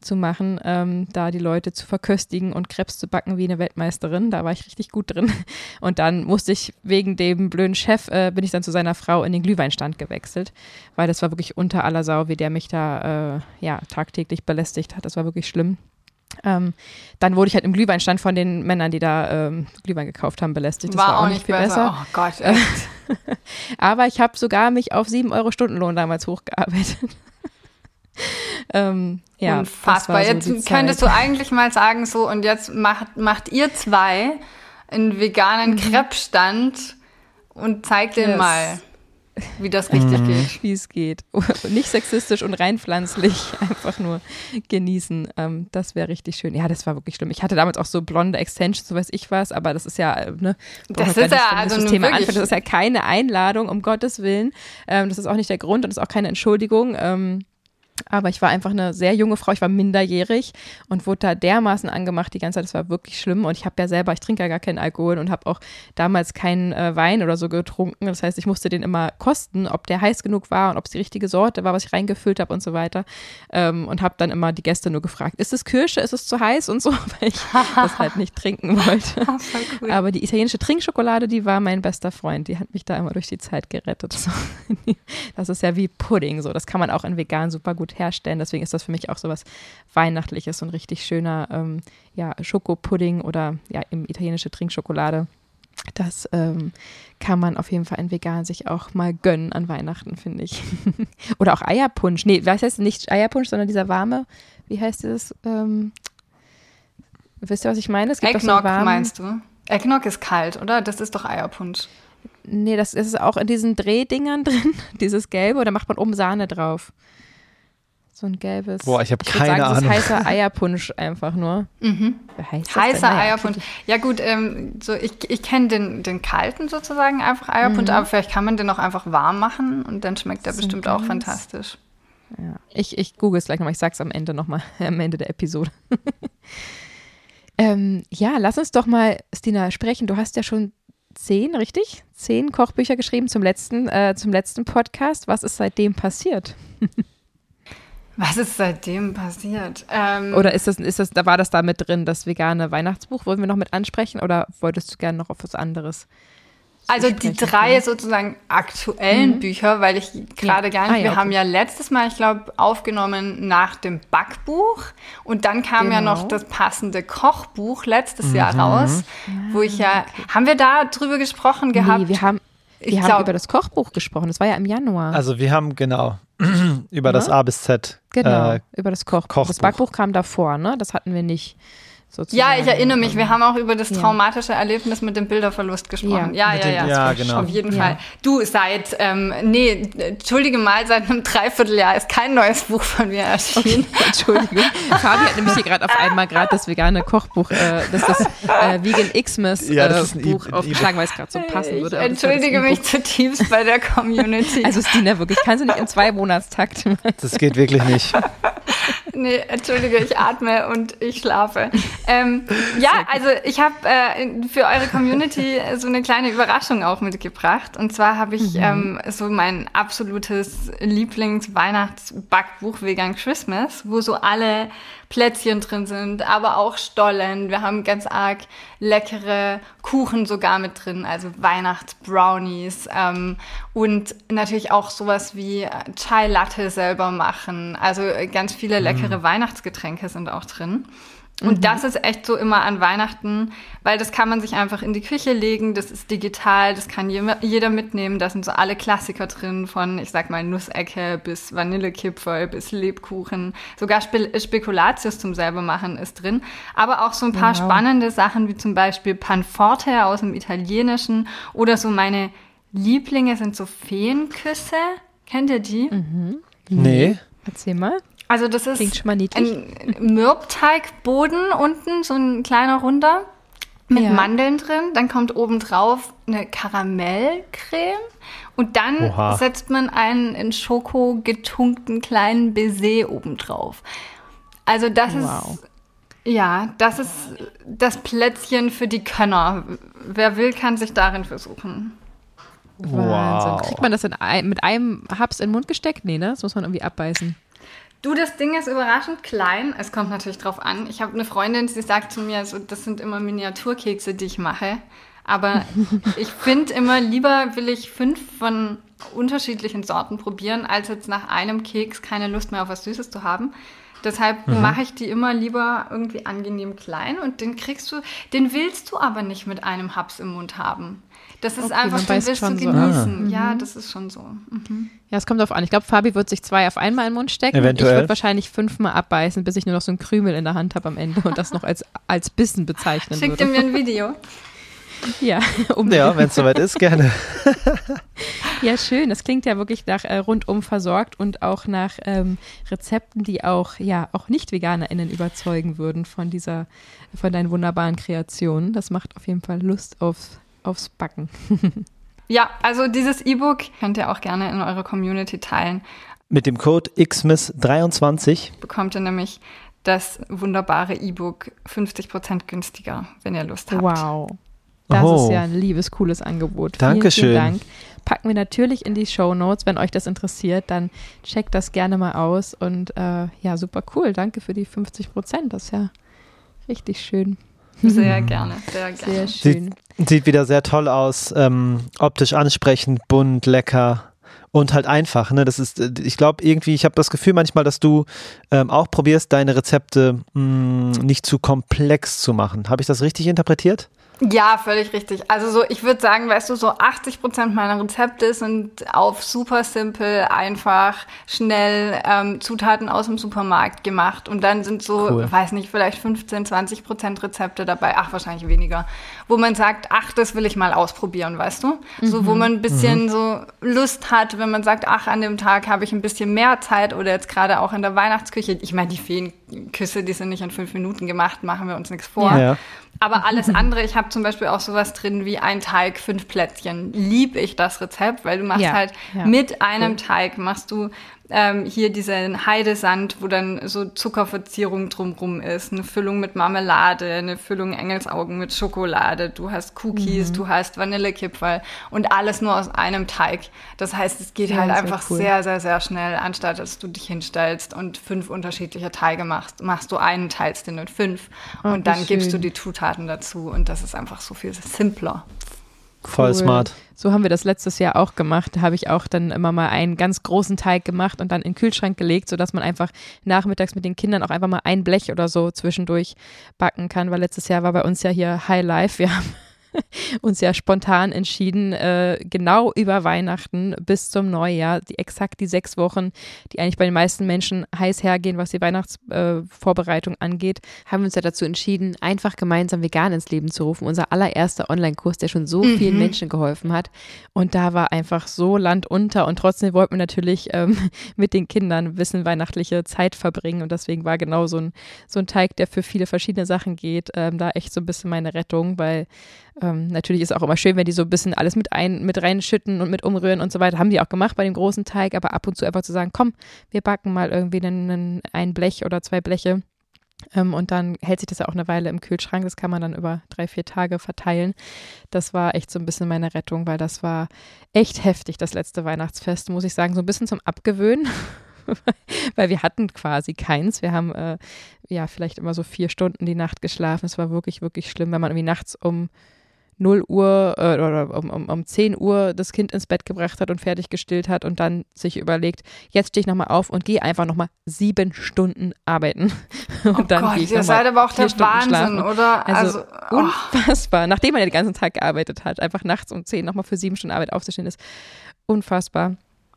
zu machen, ähm, da die Leute zu verköstigen und Krebs zu backen wie eine Weltmeisterin. Da war ich richtig gut drin. Und dann musste ich wegen dem blöden Chef, äh, bin ich dann zu seiner Frau in den Glühweinstand gewechselt, weil das war wirklich unter aller Sau, wie der mich da äh, ja tagtäglich belästigt hat. Das war wirklich schlimm. Ähm, dann wurde ich halt im Glühweinstand von den Männern, die da ähm, Glühwein gekauft haben, belästigt. Das war, war auch nicht viel besser. besser. Oh Gott, echt. Aber ich habe sogar mich auf 7 Euro Stundenlohn damals hochgearbeitet. ähm, ja, Unfassbar. So jetzt könntest du eigentlich mal sagen, so, und jetzt macht, macht ihr zwei einen veganen mhm. Crepe-Stand und zeigt yes. den mal. Wie das richtig mhm. geht. Wie es geht. Nicht sexistisch und rein pflanzlich, einfach nur genießen. Ähm, das wäre richtig schön. Ja, das war wirklich schlimm. Ich hatte damals auch so blonde Extensions, so weiß ich was, aber das ist ja, äh, ne, das ist ja also das Thema anfangen. Das ist ja keine Einladung, um Gottes Willen. Ähm, das ist auch nicht der Grund und das ist auch keine Entschuldigung. Ähm, aber ich war einfach eine sehr junge Frau, ich war minderjährig und wurde da dermaßen angemacht die ganze Zeit. Das war wirklich schlimm. Und ich habe ja selber, ich trinke ja gar keinen Alkohol und habe auch damals keinen äh, Wein oder so getrunken. Das heißt, ich musste den immer kosten, ob der heiß genug war und ob es die richtige Sorte war, was ich reingefüllt habe und so weiter. Ähm, und habe dann immer die Gäste nur gefragt, ist es Kirsche, ist es zu heiß und so, weil ich das halt nicht trinken wollte. Ah, cool. Aber die italienische Trinkschokolade, die war mein bester Freund. Die hat mich da immer durch die Zeit gerettet. Das ist ja wie Pudding. So, das kann man auch in vegan super gut gut herstellen. Deswegen ist das für mich auch so was Weihnachtliches, so ein richtig schöner ähm, ja, Schokopudding oder ja, eben italienische Trinkschokolade. Das ähm, kann man auf jeden Fall in vegan sich auch mal gönnen an Weihnachten, finde ich. Oder auch Eierpunsch. Nee, was heißt nicht Eierpunsch, sondern dieser warme, wie heißt es? Ähm, wisst ihr, was ich meine? Es gibt Eggnog, so meinst du? Eggnog ist kalt, oder? Das ist doch Eierpunsch. Nee, das ist auch in diesen Drehdingern drin, dieses Gelbe, oder macht man oben Sahne drauf. So ein gelbes. Boah, ich habe keine sagen, Ahnung. Das ist heißer Eierpunsch einfach nur. Mhm. Heißer Eierpunsch. Ja gut, ähm, so ich, ich kenne den, den kalten sozusagen einfach Eierpunsch, mhm. aber vielleicht kann man den auch einfach warm machen und dann schmeckt der bestimmt auch fantastisch. Ja. Ich, ich google es gleich nochmal, ich sag's am Ende nochmal, am Ende der Episode. ähm, ja, lass uns doch mal, Stina, sprechen. Du hast ja schon zehn, richtig? Zehn Kochbücher geschrieben zum letzten, äh, zum letzten Podcast. Was ist seitdem passiert? Was ist seitdem passiert? Ähm, oder ist das, ist das, da war das da mit drin, das vegane Weihnachtsbuch? Wollen wir noch mit ansprechen oder wolltest du gerne noch auf was anderes? Also die drei sozusagen aktuellen mhm. Bücher, weil ich gerade ja. gar nicht, ah, ja, wir okay. haben ja letztes Mal, ich glaube, aufgenommen nach dem Backbuch und dann kam genau. ja noch das passende Kochbuch letztes mhm. Jahr raus, wo ich ja, ah, okay. haben wir da drüber gesprochen gehabt? Nee, wir haben, wir ich haben glaub, über das Kochbuch gesprochen, das war ja im Januar. Also wir haben, genau, über ja? das A bis Z. Genau, äh, über das Koch Kochbuch. Das Backbuch kam davor, ne? Das hatten wir nicht. Sozusagen. Ja, ich erinnere mich. Wir haben auch über das traumatische. Erlebnis mit dem Bilderverlust gesprochen. Ja, ja, ja, ja. ja genau. Auf jeden Fall. Du, seit, ähm, nee, entschuldige mal, seit einem Dreivierteljahr ist kein neues Buch von mir erschienen. Okay, Entschuldigung. Fabi hat nämlich hier gerade auf einmal gerade das vegane Kochbuch, äh, das ist das äh, Vegan Xmas äh, ja, Buch aufgeschlagen, weil es gerade so passen würde. Ich entschuldige mich zutiefst bei der Community. Also Stina, wirklich, kannst du nicht im Zwei-Monatstakt Das geht wirklich nicht. nee, entschuldige, ich atme und ich schlafe. Ähm, ja, also ich habe äh, für eure Community so eine kleine Überraschung auch mitgebracht. Und zwar habe ich mhm. ähm, so mein absolutes Lieblings-Weihnachtsbackbuch Vegan Christmas, wo so alle Plätzchen drin sind, aber auch Stollen. Wir haben ganz arg leckere Kuchen sogar mit drin, also Weihnachtsbrownies ähm, und natürlich auch sowas wie Chai Latte selber machen. Also ganz viele leckere mm. Weihnachtsgetränke sind auch drin. Und mhm. das ist echt so immer an Weihnachten, weil das kann man sich einfach in die Küche legen, das ist digital, das kann jeder mitnehmen, da sind so alle Klassiker drin, von, ich sag mal, Nussecke bis Vanillekipferl bis Lebkuchen, sogar Spe Spekulatius zum selber machen ist drin, aber auch so ein paar wow. spannende Sachen, wie zum Beispiel Panforte aus dem Italienischen oder so meine Lieblinge sind so Feenküsse, kennt ihr die? Mhm. Nee. Erzähl mal. Also das ist ein Mürbteigboden unten, so ein kleiner runder mit ja. Mandeln drin. Dann kommt obendrauf eine Karamellcreme und dann Oha. setzt man einen in Schoko getunkten kleinen Baiser obendrauf. Also das wow. ist Ja, das ist das Plätzchen für die Könner. Wer will, kann sich darin versuchen. Wahnsinn. Wow. Kriegt man das ein, mit einem Haps in den Mund gesteckt? Nee, ne? Das muss man irgendwie abbeißen. Du, das Ding ist überraschend klein. Es kommt natürlich drauf an. Ich habe eine Freundin, die sagt zu mir, so, das sind immer Miniaturkekse, die ich mache. Aber ich finde immer, lieber will ich fünf von unterschiedlichen Sorten probieren, als jetzt nach einem Keks keine Lust mehr auf was Süßes zu haben. Deshalb mhm. mache ich die immer lieber irgendwie angenehm klein und den kriegst du, den willst du aber nicht mit einem Haps im Mund haben. Das ist okay, einfach, den willst du genießen. So. Ah. Ja, mhm. das ist schon so. Mhm. Ja, es kommt drauf an. Ich glaube, Fabi wird sich zwei auf einmal in den Mund stecken. Eventuell. Ich würde wahrscheinlich fünfmal abbeißen, bis ich nur noch so einen Krümel in der Hand habe am Ende und das noch als, als Bissen bezeichnen Schickt würde. Schickt mir ein Video. Ja, unbedingt. Ja, wenn es soweit ist, gerne. ja, schön. Das klingt ja wirklich nach äh, rundum versorgt und auch nach ähm, Rezepten, die auch, ja, auch Nicht-VeganerInnen überzeugen würden von dieser, von deinen wunderbaren Kreationen. Das macht auf jeden Fall Lust auf, aufs Backen. ja, also dieses E-Book könnt ihr auch gerne in eurer Community teilen. Mit dem Code XMIS23 bekommt ihr nämlich das wunderbare E-Book 50% günstiger, wenn ihr Lust habt. Wow. Das oh. ist ja ein liebes, cooles Angebot. Dankeschön. Vielen Dank. Packen wir natürlich in die Show Notes. Wenn euch das interessiert, dann checkt das gerne mal aus. Und äh, ja, super cool. Danke für die 50 Prozent. Das ist ja richtig schön. Sehr gerne, sehr gerne. Sehr schön. Sieht, sieht wieder sehr toll aus. Ähm, optisch ansprechend, bunt, lecker und halt einfach. Ne? Das ist, äh, ich glaube irgendwie, ich habe das Gefühl manchmal, dass du ähm, auch probierst, deine Rezepte mh, mm, nicht zu komplex zu machen. Habe ich das richtig interpretiert? Ja, völlig richtig. Also so, ich würde sagen, weißt du, so 80 Prozent meiner Rezepte sind auf super simpel, einfach, schnell ähm, Zutaten aus dem Supermarkt gemacht. Und dann sind so, cool. weiß nicht, vielleicht 15, 20 Prozent Rezepte dabei, ach, wahrscheinlich weniger, wo man sagt, ach, das will ich mal ausprobieren, weißt du? Mhm. So, wo mhm. man ein bisschen mhm. so Lust hat, wenn man sagt, ach, an dem Tag habe ich ein bisschen mehr Zeit oder jetzt gerade auch in der Weihnachtsküche. Ich meine, die Feenküsse, die sind nicht in fünf Minuten gemacht, machen wir uns nichts vor. Ja. Aber alles andere, ich habe zum Beispiel auch sowas drin wie ein Teig, fünf Plätzchen. Lieb ich das Rezept, weil du machst ja, halt ja, mit einem cool. Teig, machst du ähm, hier diesen Heidesand, wo dann so Zuckerverzierung drumrum ist, eine Füllung mit Marmelade, eine Füllung Engelsaugen mit Schokolade, du hast Cookies, mhm. du hast Vanillekipferl und alles nur aus einem Teig. Das heißt, es geht ja, halt einfach cool. sehr, sehr, sehr schnell, anstatt dass du dich hinstellst und fünf unterschiedliche Teige machst, machst du einen, teilst den in fünf oh, und dann gibst du die Zutaten dazu und das ist einfach so viel simpler. Voll cool. smart. So haben wir das letztes Jahr auch gemacht. Da habe ich auch dann immer mal einen ganz großen Teig gemacht und dann in den Kühlschrank gelegt, sodass man einfach nachmittags mit den Kindern auch einfach mal ein Blech oder so zwischendurch backen kann, weil letztes Jahr war bei uns ja hier High Life. Wir haben uns ja spontan entschieden, äh, genau über Weihnachten bis zum Neujahr, die exakt die sechs Wochen, die eigentlich bei den meisten Menschen heiß hergehen, was die Weihnachtsvorbereitung äh, angeht, haben wir uns ja dazu entschieden, einfach gemeinsam vegan ins Leben zu rufen. Unser allererster Online-Kurs, der schon so mhm. vielen Menschen geholfen hat. Und da war einfach so Land unter und trotzdem wollten wir natürlich ähm, mit den Kindern ein bisschen weihnachtliche Zeit verbringen und deswegen war genau so ein, so ein Teig, der für viele verschiedene Sachen geht, ähm, da echt so ein bisschen meine Rettung, weil ähm, natürlich ist es auch immer schön, wenn die so ein bisschen alles mit, ein, mit reinschütten und mit umrühren und so weiter. Haben die auch gemacht bei dem großen Teig, aber ab und zu einfach zu sagen, komm, wir backen mal irgendwie einen, ein Blech oder zwei Bleche. Ähm, und dann hält sich das ja auch eine Weile im Kühlschrank. Das kann man dann über drei, vier Tage verteilen. Das war echt so ein bisschen meine Rettung, weil das war echt heftig, das letzte Weihnachtsfest, muss ich sagen. So ein bisschen zum Abgewöhnen. weil wir hatten quasi keins. Wir haben äh, ja vielleicht immer so vier Stunden die Nacht geschlafen. Es war wirklich, wirklich schlimm, wenn man irgendwie nachts um 0 Uhr äh, oder um, um, um 10 Uhr das Kind ins Bett gebracht hat und fertig gestillt hat und dann sich überlegt, jetzt stehe ich nochmal auf und gehe einfach nochmal sieben Stunden arbeiten. Und oh dann Gott, ihr seid aber auch der Stunden Wahnsinn, schlafen. oder? Also, also oh. unfassbar. Nachdem man ja den ganzen Tag gearbeitet hat, einfach nachts um 10 nochmal für sieben Stunden Arbeit aufzustehen, ist unfassbar.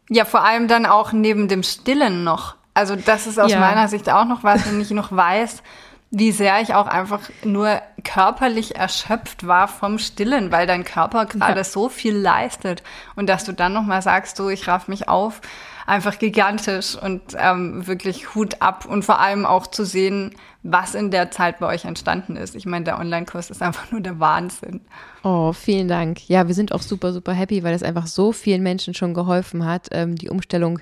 Ja, vor allem dann auch neben dem Stillen noch. Also das ist aus ja. meiner Sicht auch noch was, wenn ich noch weiß, wie sehr ich auch einfach nur körperlich erschöpft war vom Stillen, weil dein Körper gerade ja. so viel leistet und dass du dann noch mal sagst, so ich raff mich auf. einfach gigantisch und ähm, wirklich Hut ab und vor allem auch zu sehen, was in der Zeit bei euch entstanden ist. Ich meine, der Online-Kurs ist einfach nur der Wahnsinn. Oh, vielen Dank. Ja, wir sind auch super, super happy, weil es einfach so vielen Menschen schon geholfen hat, ähm, die Umstellung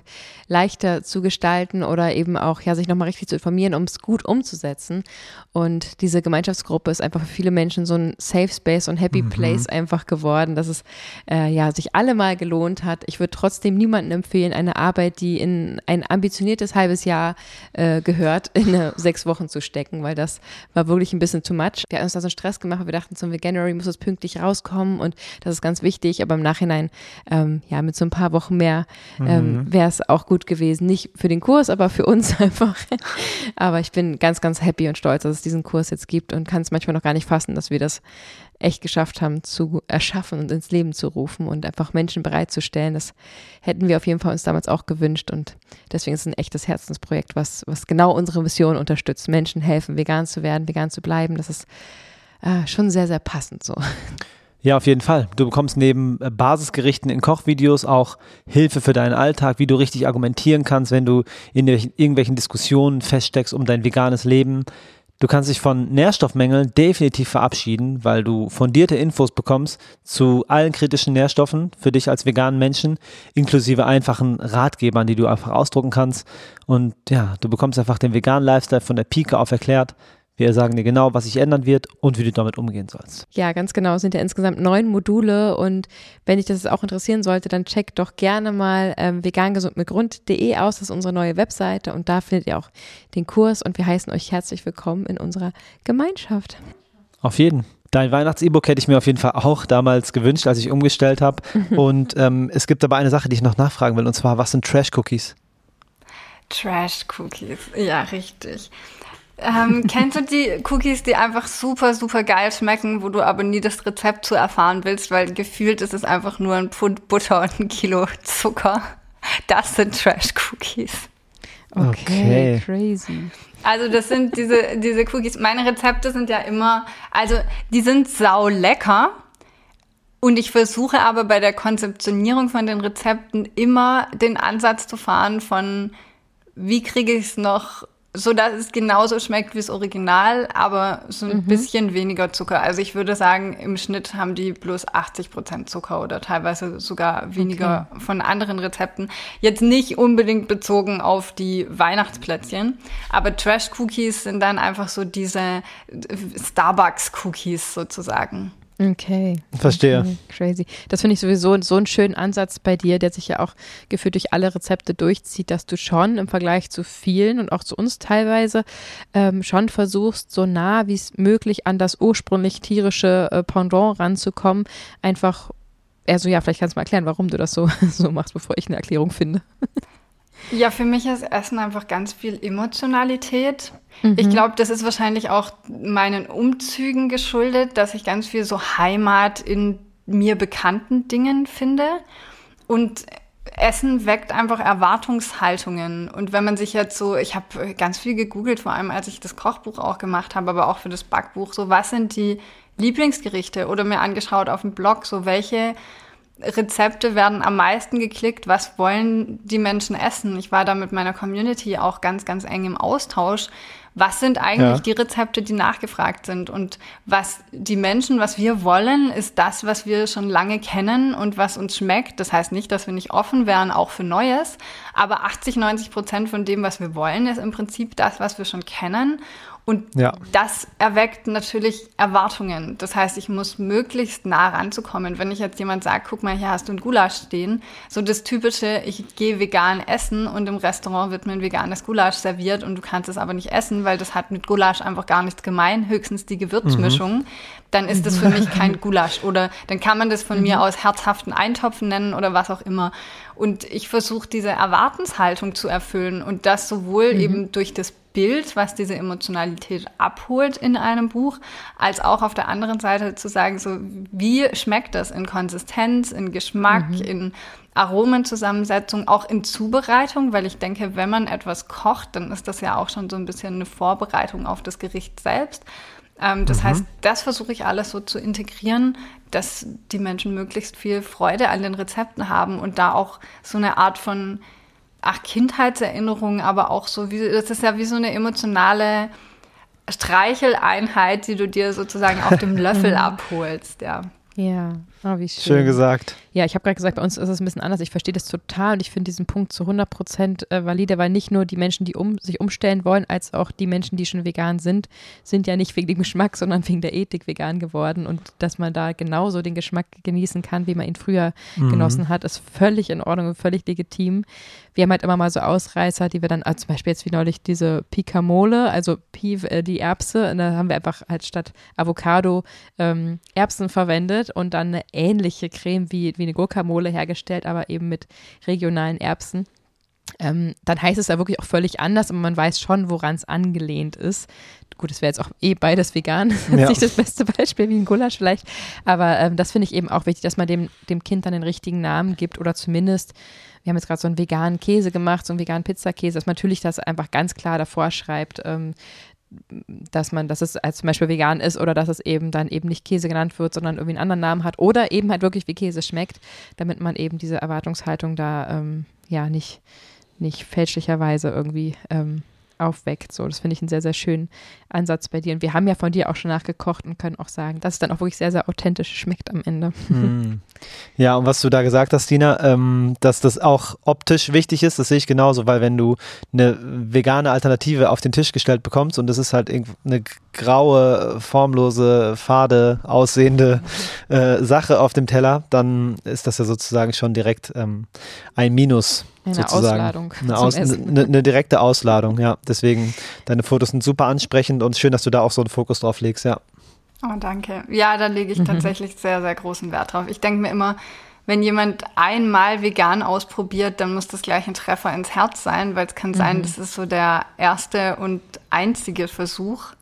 leichter zu gestalten oder eben auch, ja, sich nochmal richtig zu informieren, um es gut umzusetzen. Und diese Gemeinschaftsgruppe ist einfach für viele Menschen so ein Safe Space und Happy mhm. Place einfach geworden, dass es äh, ja sich alle mal gelohnt hat. Ich würde trotzdem niemandem empfehlen, eine Arbeit, die in ein ambitioniertes halbes Jahr äh, gehört, in eine sechs Wochen zu stecken, weil das war wirklich ein bisschen too much. Wir haben uns da so einen Stress gemacht, weil wir dachten, zum January muss es pünktlich rauskommen und das ist ganz wichtig. Aber im Nachhinein, ähm, ja, mit so ein paar Wochen mehr ähm, mhm. wäre es auch gut gewesen. Nicht für den Kurs, aber für uns einfach. aber ich bin ganz, ganz happy und stolz, dass es diesen Kurs jetzt gibt und kann es manchmal noch gar nicht fassen, dass wir das echt geschafft haben zu erschaffen und ins Leben zu rufen und einfach Menschen bereitzustellen. Das hätten wir auf jeden Fall uns damals auch gewünscht und deswegen ist es ein echtes Herzensprojekt, was, was genau unsere Mission unterstützt. Menschen helfen, vegan zu werden, vegan zu bleiben. Das ist äh, schon sehr, sehr passend so. Ja, auf jeden Fall. Du bekommst neben äh, Basisgerichten in Kochvideos auch Hilfe für deinen Alltag, wie du richtig argumentieren kannst, wenn du in irgendwelchen Diskussionen feststeckst um dein veganes Leben. Du kannst dich von Nährstoffmängeln definitiv verabschieden, weil du fundierte Infos bekommst zu allen kritischen Nährstoffen für dich als veganen Menschen, inklusive einfachen Ratgebern, die du einfach ausdrucken kannst. Und ja, du bekommst einfach den veganen Lifestyle von der Pike auf erklärt. Wir sagen dir genau, was sich ändern wird und wie du damit umgehen sollst. Ja, ganz genau. Es sind ja insgesamt neun Module und wenn dich das auch interessieren sollte, dann check doch gerne mal ähm, vegangesundmitgrund.de aus. Das ist unsere neue Webseite und da findet ihr auch den Kurs und wir heißen euch herzlich willkommen in unserer Gemeinschaft. Auf jeden. Dein Weihnachts-E-Book hätte ich mir auf jeden Fall auch damals gewünscht, als ich umgestellt habe. und ähm, es gibt aber eine Sache, die ich noch nachfragen will, und zwar, was sind Trash-Cookies? Trash-Cookies, ja, richtig. Ähm, kennst du die Cookies, die einfach super, super geil schmecken, wo du aber nie das Rezept zu erfahren willst, weil gefühlt ist es einfach nur ein Pfund Butter und ein Kilo Zucker? Das sind Trash-Cookies. Okay, okay, crazy. Also das sind diese, diese Cookies. Meine Rezepte sind ja immer, also die sind sau lecker. Und ich versuche aber bei der Konzeptionierung von den Rezepten immer den Ansatz zu fahren von, wie kriege ich es noch so dass es genauso schmeckt wie das Original, aber so ein mhm. bisschen weniger Zucker. Also ich würde sagen, im Schnitt haben die bloß 80 Prozent Zucker oder teilweise sogar weniger okay. von anderen Rezepten. Jetzt nicht unbedingt bezogen auf die Weihnachtsplätzchen, aber Trash Cookies sind dann einfach so diese Starbucks Cookies sozusagen. Okay. Verstehe. Okay. Crazy. Das finde ich sowieso so einen schönen Ansatz bei dir, der sich ja auch gefühlt durch alle Rezepte durchzieht, dass du schon im Vergleich zu vielen und auch zu uns teilweise ähm, schon versuchst, so nah wie es möglich an das ursprünglich tierische äh, Pendant ranzukommen. Einfach, also ja, vielleicht kannst du mal erklären, warum du das so, so machst, bevor ich eine Erklärung finde. Ja, für mich ist Essen einfach ganz viel Emotionalität. Mhm. Ich glaube, das ist wahrscheinlich auch meinen Umzügen geschuldet, dass ich ganz viel so Heimat in mir bekannten Dingen finde. Und Essen weckt einfach Erwartungshaltungen. Und wenn man sich jetzt so, ich habe ganz viel gegoogelt, vor allem als ich das Kochbuch auch gemacht habe, aber auch für das Backbuch, so was sind die Lieblingsgerichte oder mir angeschaut auf dem Blog, so welche Rezepte werden am meisten geklickt, was wollen die Menschen essen. Ich war da mit meiner Community auch ganz, ganz eng im Austausch. Was sind eigentlich ja. die Rezepte, die nachgefragt sind? Und was die Menschen, was wir wollen, ist das, was wir schon lange kennen und was uns schmeckt. Das heißt nicht, dass wir nicht offen wären, auch für Neues. Aber 80, 90 Prozent von dem, was wir wollen, ist im Prinzip das, was wir schon kennen. Und ja. das erweckt natürlich Erwartungen. Das heißt, ich muss möglichst nah ranzukommen. Wenn ich jetzt jemand sagt, guck mal, hier hast du ein Gulasch stehen, so das typische, ich gehe vegan essen und im Restaurant wird mir ein veganes Gulasch serviert und du kannst es aber nicht essen, weil das hat mit Gulasch einfach gar nichts gemein, höchstens die Gewürzmischung, mhm. dann ist das für mich kein Gulasch. Oder dann kann man das von mhm. mir aus herzhaften Eintopfen nennen oder was auch immer. Und ich versuche diese Erwartenshaltung zu erfüllen und das sowohl mhm. eben durch das Bild, was diese Emotionalität abholt in einem Buch, als auch auf der anderen Seite zu sagen, so wie schmeckt das in Konsistenz, in Geschmack, mhm. in Aromenzusammensetzung, auch in Zubereitung, weil ich denke, wenn man etwas kocht, dann ist das ja auch schon so ein bisschen eine Vorbereitung auf das Gericht selbst. Ähm, das mhm. heißt, das versuche ich alles so zu integrieren, dass die Menschen möglichst viel Freude an den Rezepten haben und da auch so eine Art von ach, Kindheitserinnerungen, aber auch so, wie, das ist ja wie so eine emotionale Streicheleinheit, die du dir sozusagen auf dem Löffel abholst, ja. Ja, oh, wie schön. Schön gesagt. Ja, ich habe gerade gesagt, bei uns ist es ein bisschen anders. Ich verstehe das total und ich finde diesen Punkt zu 100 Prozent äh, valide, weil nicht nur die Menschen, die um, sich umstellen wollen, als auch die Menschen, die schon vegan sind, sind ja nicht wegen dem Geschmack, sondern wegen der Ethik vegan geworden. Und dass man da genauso den Geschmack genießen kann, wie man ihn früher mhm. genossen hat, ist völlig in Ordnung und völlig legitim. Wir haben halt immer mal so Ausreißer, die wir dann, also zum Beispiel jetzt wie neulich diese Picamole, also Pi, äh, die Erbse, und da haben wir einfach halt statt Avocado ähm, Erbsen verwendet und dann eine ähnliche Creme wie, wie eine Gurkamole hergestellt, aber eben mit regionalen Erbsen. Ähm, dann heißt es ja wirklich auch völlig anders, aber man weiß schon, woran es angelehnt ist. Gut, es wäre jetzt auch eh beides vegan, ja. nicht das beste Beispiel wie ein Gulasch vielleicht, aber ähm, das finde ich eben auch wichtig, dass man dem, dem Kind dann den richtigen Namen gibt oder zumindest, wir haben jetzt gerade so einen veganen Käse gemacht, so einen veganen Pizzakäse, dass man natürlich das einfach ganz klar davor schreibt, ähm, dass man, dass es als zum Beispiel vegan ist oder dass es eben dann eben nicht Käse genannt wird, sondern irgendwie einen anderen Namen hat oder eben halt wirklich wie Käse schmeckt, damit man eben diese Erwartungshaltung da ähm, ja nicht, nicht fälschlicherweise irgendwie ähm, aufweckt. So, das finde ich einen sehr, sehr schönen Ansatz bei dir. Und wir haben ja von dir auch schon nachgekocht und können auch sagen, dass es dann auch wirklich sehr, sehr authentisch schmeckt am Ende. Mm. Ja, und was du da gesagt hast, Dina, ähm, dass das auch optisch wichtig ist, das sehe ich genauso, weil wenn du eine vegane Alternative auf den Tisch gestellt bekommst und das ist halt eine graue, formlose, fade aussehende äh, Sache auf dem Teller, dann ist das ja sozusagen schon direkt ähm, ein Minus eine sozusagen. Ausladung. Eine, Aus, eine, eine, direkte Ausladung, ja. Deswegen, deine Fotos sind super ansprechend und schön, dass du da auch so einen Fokus drauf legst, ja. Oh, danke. Ja, da lege ich mhm. tatsächlich sehr, sehr großen Wert drauf. Ich denke mir immer, wenn jemand einmal vegan ausprobiert, dann muss das gleich ein Treffer ins Herz sein, weil es kann sein, mhm. das ist so der erste und einzige Versuch.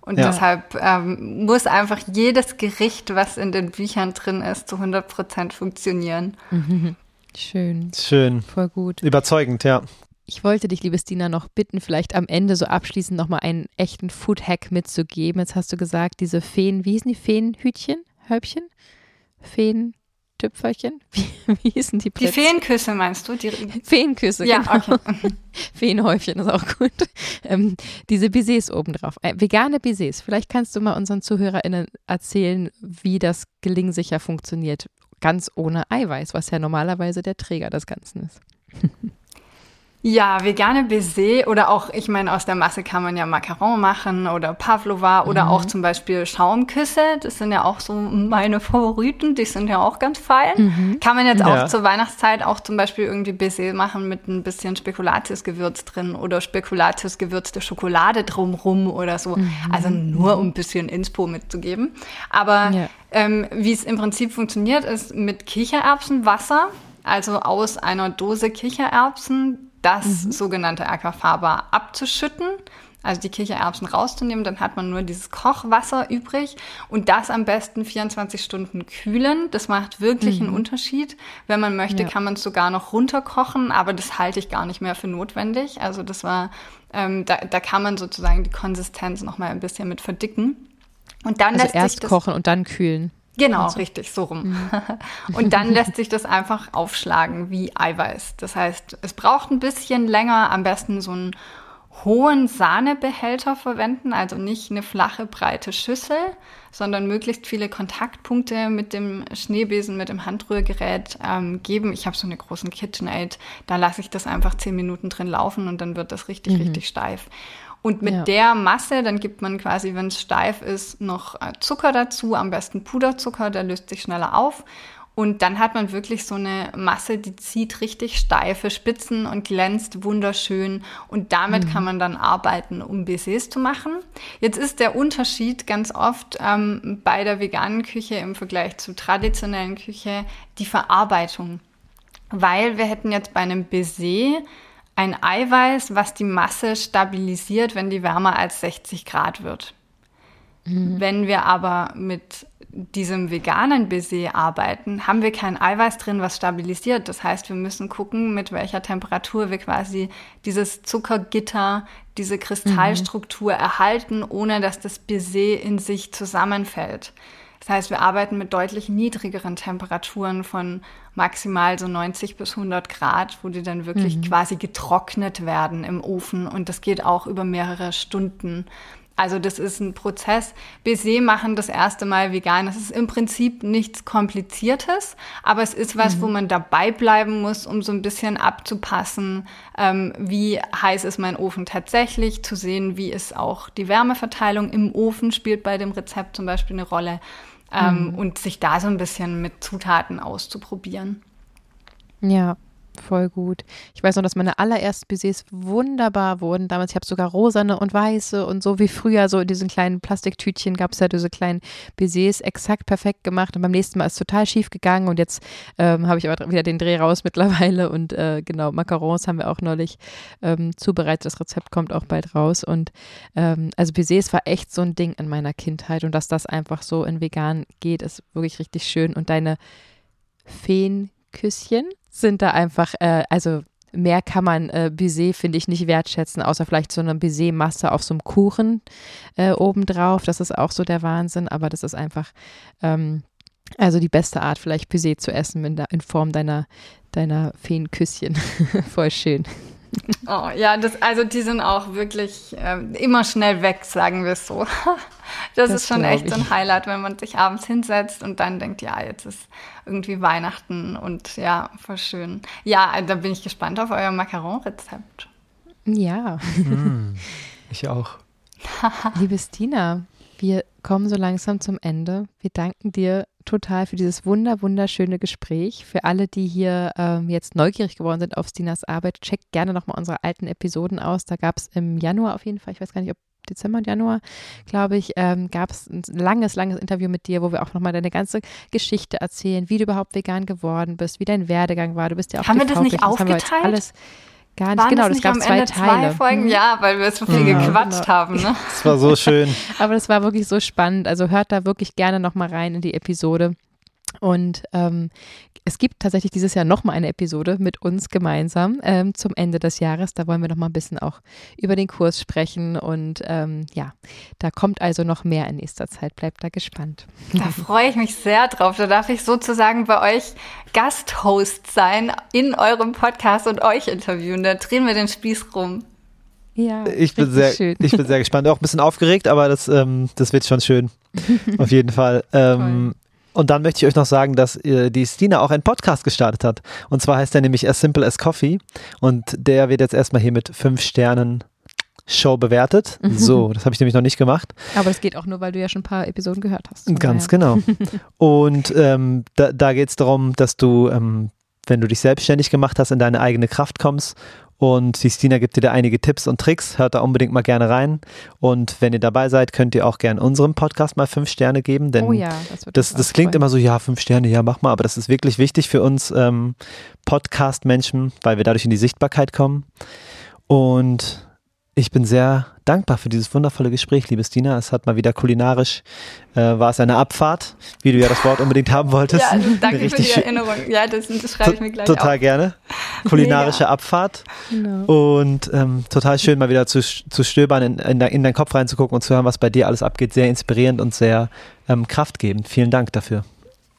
Und ja. deshalb ähm, muss einfach jedes Gericht, was in den Büchern drin ist, zu 100 Prozent funktionieren. Mhm. Schön. Schön. Voll gut. Überzeugend, ja. Ich wollte dich, liebe Stina, noch bitten, vielleicht am Ende so abschließend nochmal einen echten Food-Hack mitzugeben. Jetzt hast du gesagt, diese Feen, wie hießen die Feenhütchen? Häubchen? Feen. Tüpferchen? Wie, wie hießen die Plätze? Die Feenküsse meinst du? Die Feenküsse, ja, genau. okay. Feenhäufchen ist auch gut. Ähm, diese Baisers obendrauf. Äh, vegane Baisers. Vielleicht kannst du mal unseren ZuhörerInnen erzählen, wie das gelingsicher funktioniert ganz ohne Eiweiß, was ja normalerweise der Träger des Ganzen ist. Ja, vegane Baiser oder auch, ich meine, aus der Masse kann man ja Macaron machen oder Pavlova oder mhm. auch zum Beispiel Schaumküsse. Das sind ja auch so meine Favoriten. Die sind ja auch ganz fein. Mhm. Kann man jetzt ja. auch zur Weihnachtszeit auch zum Beispiel irgendwie Baiser machen mit ein bisschen Spekulatiusgewürz drin oder Spekulatiusgewürzte Schokolade drumrum oder so. Mhm. Also nur um ein bisschen Inspo mitzugeben. Aber ja. ähm, wie es im Prinzip funktioniert, ist mit Kichererbsenwasser also aus einer Dose Kichererbsen das mhm. sogenannte Aquafaba abzuschütten, also die Kichererbsen rauszunehmen, dann hat man nur dieses Kochwasser übrig und das am besten 24 Stunden kühlen. Das macht wirklich mhm. einen Unterschied. Wenn man möchte, ja. kann man es sogar noch runterkochen, aber das halte ich gar nicht mehr für notwendig. Also das war, ähm, da, da kann man sozusagen die Konsistenz noch mal ein bisschen mit verdicken. Und dann also lässt erst sich das, kochen und dann kühlen. Genau, so. richtig, so rum. Mhm. Und dann lässt sich das einfach aufschlagen wie Eiweiß. Das heißt, es braucht ein bisschen länger, am besten so einen hohen Sahnebehälter verwenden, also nicht eine flache, breite Schüssel, sondern möglichst viele Kontaktpunkte mit dem Schneebesen, mit dem Handrührgerät ähm, geben. Ich habe so eine großen KitchenAid, da lasse ich das einfach zehn Minuten drin laufen und dann wird das richtig, mhm. richtig steif. Und mit ja. der Masse, dann gibt man quasi, wenn es steif ist, noch äh, Zucker dazu, am besten Puderzucker, der löst sich schneller auf. Und dann hat man wirklich so eine Masse, die zieht richtig steife Spitzen und glänzt wunderschön. Und damit mhm. kann man dann arbeiten, um Baisers zu machen. Jetzt ist der Unterschied ganz oft ähm, bei der veganen Küche im Vergleich zur traditionellen Küche die Verarbeitung. Weil wir hätten jetzt bei einem Baiser ein Eiweiß, was die Masse stabilisiert, wenn die wärmer als 60 Grad wird. Mhm. Wenn wir aber mit diesem veganen Baiser arbeiten, haben wir kein Eiweiß drin, was stabilisiert. Das heißt, wir müssen gucken, mit welcher Temperatur wir quasi dieses Zuckergitter, diese Kristallstruktur mhm. erhalten, ohne dass das Baiser in sich zusammenfällt. Das heißt, wir arbeiten mit deutlich niedrigeren Temperaturen von maximal so 90 bis 100 Grad, wo die dann wirklich mhm. quasi getrocknet werden im Ofen. Und das geht auch über mehrere Stunden. Also das ist ein Prozess. Baiser machen das erste Mal vegan. Das ist im Prinzip nichts Kompliziertes, aber es ist was, mhm. wo man dabei bleiben muss, um so ein bisschen abzupassen, ähm, wie heiß ist mein Ofen tatsächlich, zu sehen, wie ist auch die Wärmeverteilung im Ofen, spielt bei dem Rezept zum Beispiel eine Rolle ähm, mhm. und sich da so ein bisschen mit Zutaten auszuprobieren. Ja, Voll gut. Ich weiß noch, dass meine allerersten Baisers wunderbar wurden. Damals, ich habe sogar rosane und weiße und so wie früher, so in diesen kleinen Plastiktütchen gab es ja diese kleinen Baisers exakt perfekt gemacht. Und beim nächsten Mal ist es total schief gegangen und jetzt ähm, habe ich aber wieder den Dreh raus mittlerweile. Und äh, genau, Macarons haben wir auch neulich ähm, zubereitet. Das Rezept kommt auch bald raus. Und ähm, also Baisers war echt so ein Ding in meiner Kindheit. Und dass das einfach so in vegan geht, ist wirklich richtig schön. Und deine Feenküsschen sind da einfach, äh, also mehr kann man äh, Baiser, finde ich, nicht wertschätzen, außer vielleicht so eine Baiser-Masse auf so einem Kuchen äh, obendrauf. Das ist auch so der Wahnsinn, aber das ist einfach, ähm, also die beste Art, vielleicht Baiser zu essen in, der, in Form deiner, deiner Feenküsschen. Voll schön. Oh, ja, das, also die sind auch wirklich äh, immer schnell weg, sagen wir es so. Das, das ist schon echt so ein Highlight, wenn man sich abends hinsetzt und dann denkt, ja, jetzt ist irgendwie Weihnachten und ja, voll schön. Ja, da bin ich gespannt auf euer Macaron-Rezept. Ja. Mm, ich auch. Liebe Stina, wir kommen so langsam zum Ende. Wir danken dir total für dieses wunder, wunderschöne Gespräch. Für alle, die hier ähm, jetzt neugierig geworden sind auf Stinas Arbeit, checkt gerne nochmal unsere alten Episoden aus. Da gab es im Januar auf jeden Fall, ich weiß gar nicht, ob Dezember und Januar, glaube ich, ähm, gab es ein langes, langes Interview mit dir, wo wir auch nochmal deine ganze Geschichte erzählen, wie du überhaupt vegan geworden bist, wie dein Werdegang war. Du bist ja auch Haben wir das nicht aufgeteilt? Alles Gar nicht, Waren genau, das, das gab zwei Ende Teile. Zwei Folgen? Mhm. Ja, weil wir so viel ja, gequatscht genau. haben. Ne? Das war so schön. Aber das war wirklich so spannend. Also hört da wirklich gerne nochmal rein in die Episode. Und ähm, es gibt tatsächlich dieses Jahr nochmal eine Episode mit uns gemeinsam ähm, zum Ende des Jahres. Da wollen wir nochmal ein bisschen auch über den Kurs sprechen. Und ähm, ja, da kommt also noch mehr in nächster Zeit. Bleibt da gespannt. Da freue ich mich sehr drauf. Da darf ich sozusagen bei euch Gasthost sein in eurem Podcast und euch interviewen. Da drehen wir den Spieß rum. Ja, ich bin sehr, schön. ich bin sehr gespannt, auch ein bisschen aufgeregt, aber das, ähm, das wird schon schön. Auf jeden Fall. Ähm, und dann möchte ich euch noch sagen, dass äh, die Stina auch einen Podcast gestartet hat. Und zwar heißt der nämlich As Simple as Coffee. Und der wird jetzt erstmal hier mit fünf Sternen Show bewertet. Mhm. So, das habe ich nämlich noch nicht gemacht. Aber das geht auch nur, weil du ja schon ein paar Episoden gehört hast. Ganz genau. Und ähm, da, da geht es darum, dass du, ähm, wenn du dich selbstständig gemacht hast, in deine eigene Kraft kommst und die Stina gibt dir da einige Tipps und Tricks. Hört da unbedingt mal gerne rein. Und wenn ihr dabei seid, könnt ihr auch gerne unserem Podcast mal fünf Sterne geben. Denn oh ja, das, das, das klingt immer so, ja, fünf Sterne, ja, mach mal. Aber das ist wirklich wichtig für uns ähm, Podcast-Menschen, weil wir dadurch in die Sichtbarkeit kommen. Und ich bin sehr dankbar für dieses wundervolle Gespräch, liebe Stina. Es hat mal wieder kulinarisch, äh, war es eine Abfahrt, wie du ja das Wort unbedingt haben wolltest. Ja, danke für die Erinnerung. Ja, das, das schreibe ich mir gleich Total auf. gerne. Kulinarische Abfahrt. Genau. Und ähm, total schön, mal wieder zu, zu stöbern, in, in, in deinen Kopf reinzugucken und zu hören, was bei dir alles abgeht. Sehr inspirierend und sehr ähm, kraftgebend. Vielen Dank dafür.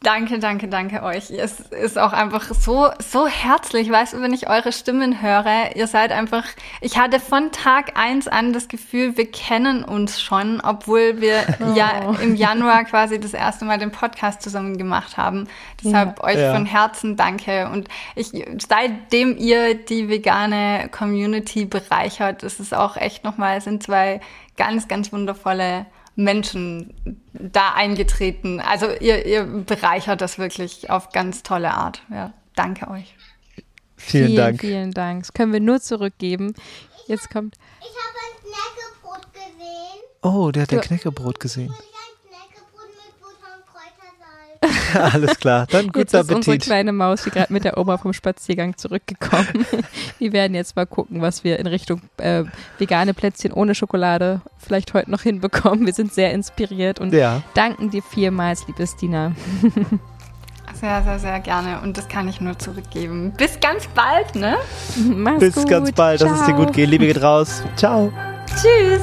Danke, danke, danke euch. Es ist auch einfach so, so herzlich. Weißt du, wenn ich eure Stimmen höre, ihr seid einfach, ich hatte von Tag eins an das Gefühl, wir kennen uns schon, obwohl wir oh. ja im Januar quasi das erste Mal den Podcast zusammen gemacht haben. Deshalb ja. euch ja. von Herzen danke. Und ich, seitdem ihr die vegane Community bereichert, ist es auch echt nochmal, sind zwei ganz, ganz wundervolle Menschen da eingetreten. Also ihr, ihr bereichert das wirklich auf ganz tolle Art. Ja, danke euch. Vielen, vielen Dank. Vielen Dank. Das können wir nur zurückgeben. Jetzt kommt. Ich habe ein Knäckebrot gesehen. Oh, der hat ein Knäckebrot gesehen. Alles klar, dann guten jetzt Appetit. Ist unsere kleine Maus, die gerade mit der Oma vom Spaziergang zurückgekommen. Wir werden jetzt mal gucken, was wir in Richtung äh, vegane Plätzchen ohne Schokolade vielleicht heute noch hinbekommen. Wir sind sehr inspiriert und ja. danken dir vielmals, liebe Stina. Sehr, sehr, sehr gerne. Und das kann ich nur zurückgeben. Bis ganz bald, ne? Mach's Bis gut. ganz bald, Ciao. dass es dir gut geht. Liebe geht raus. Ciao. Tschüss.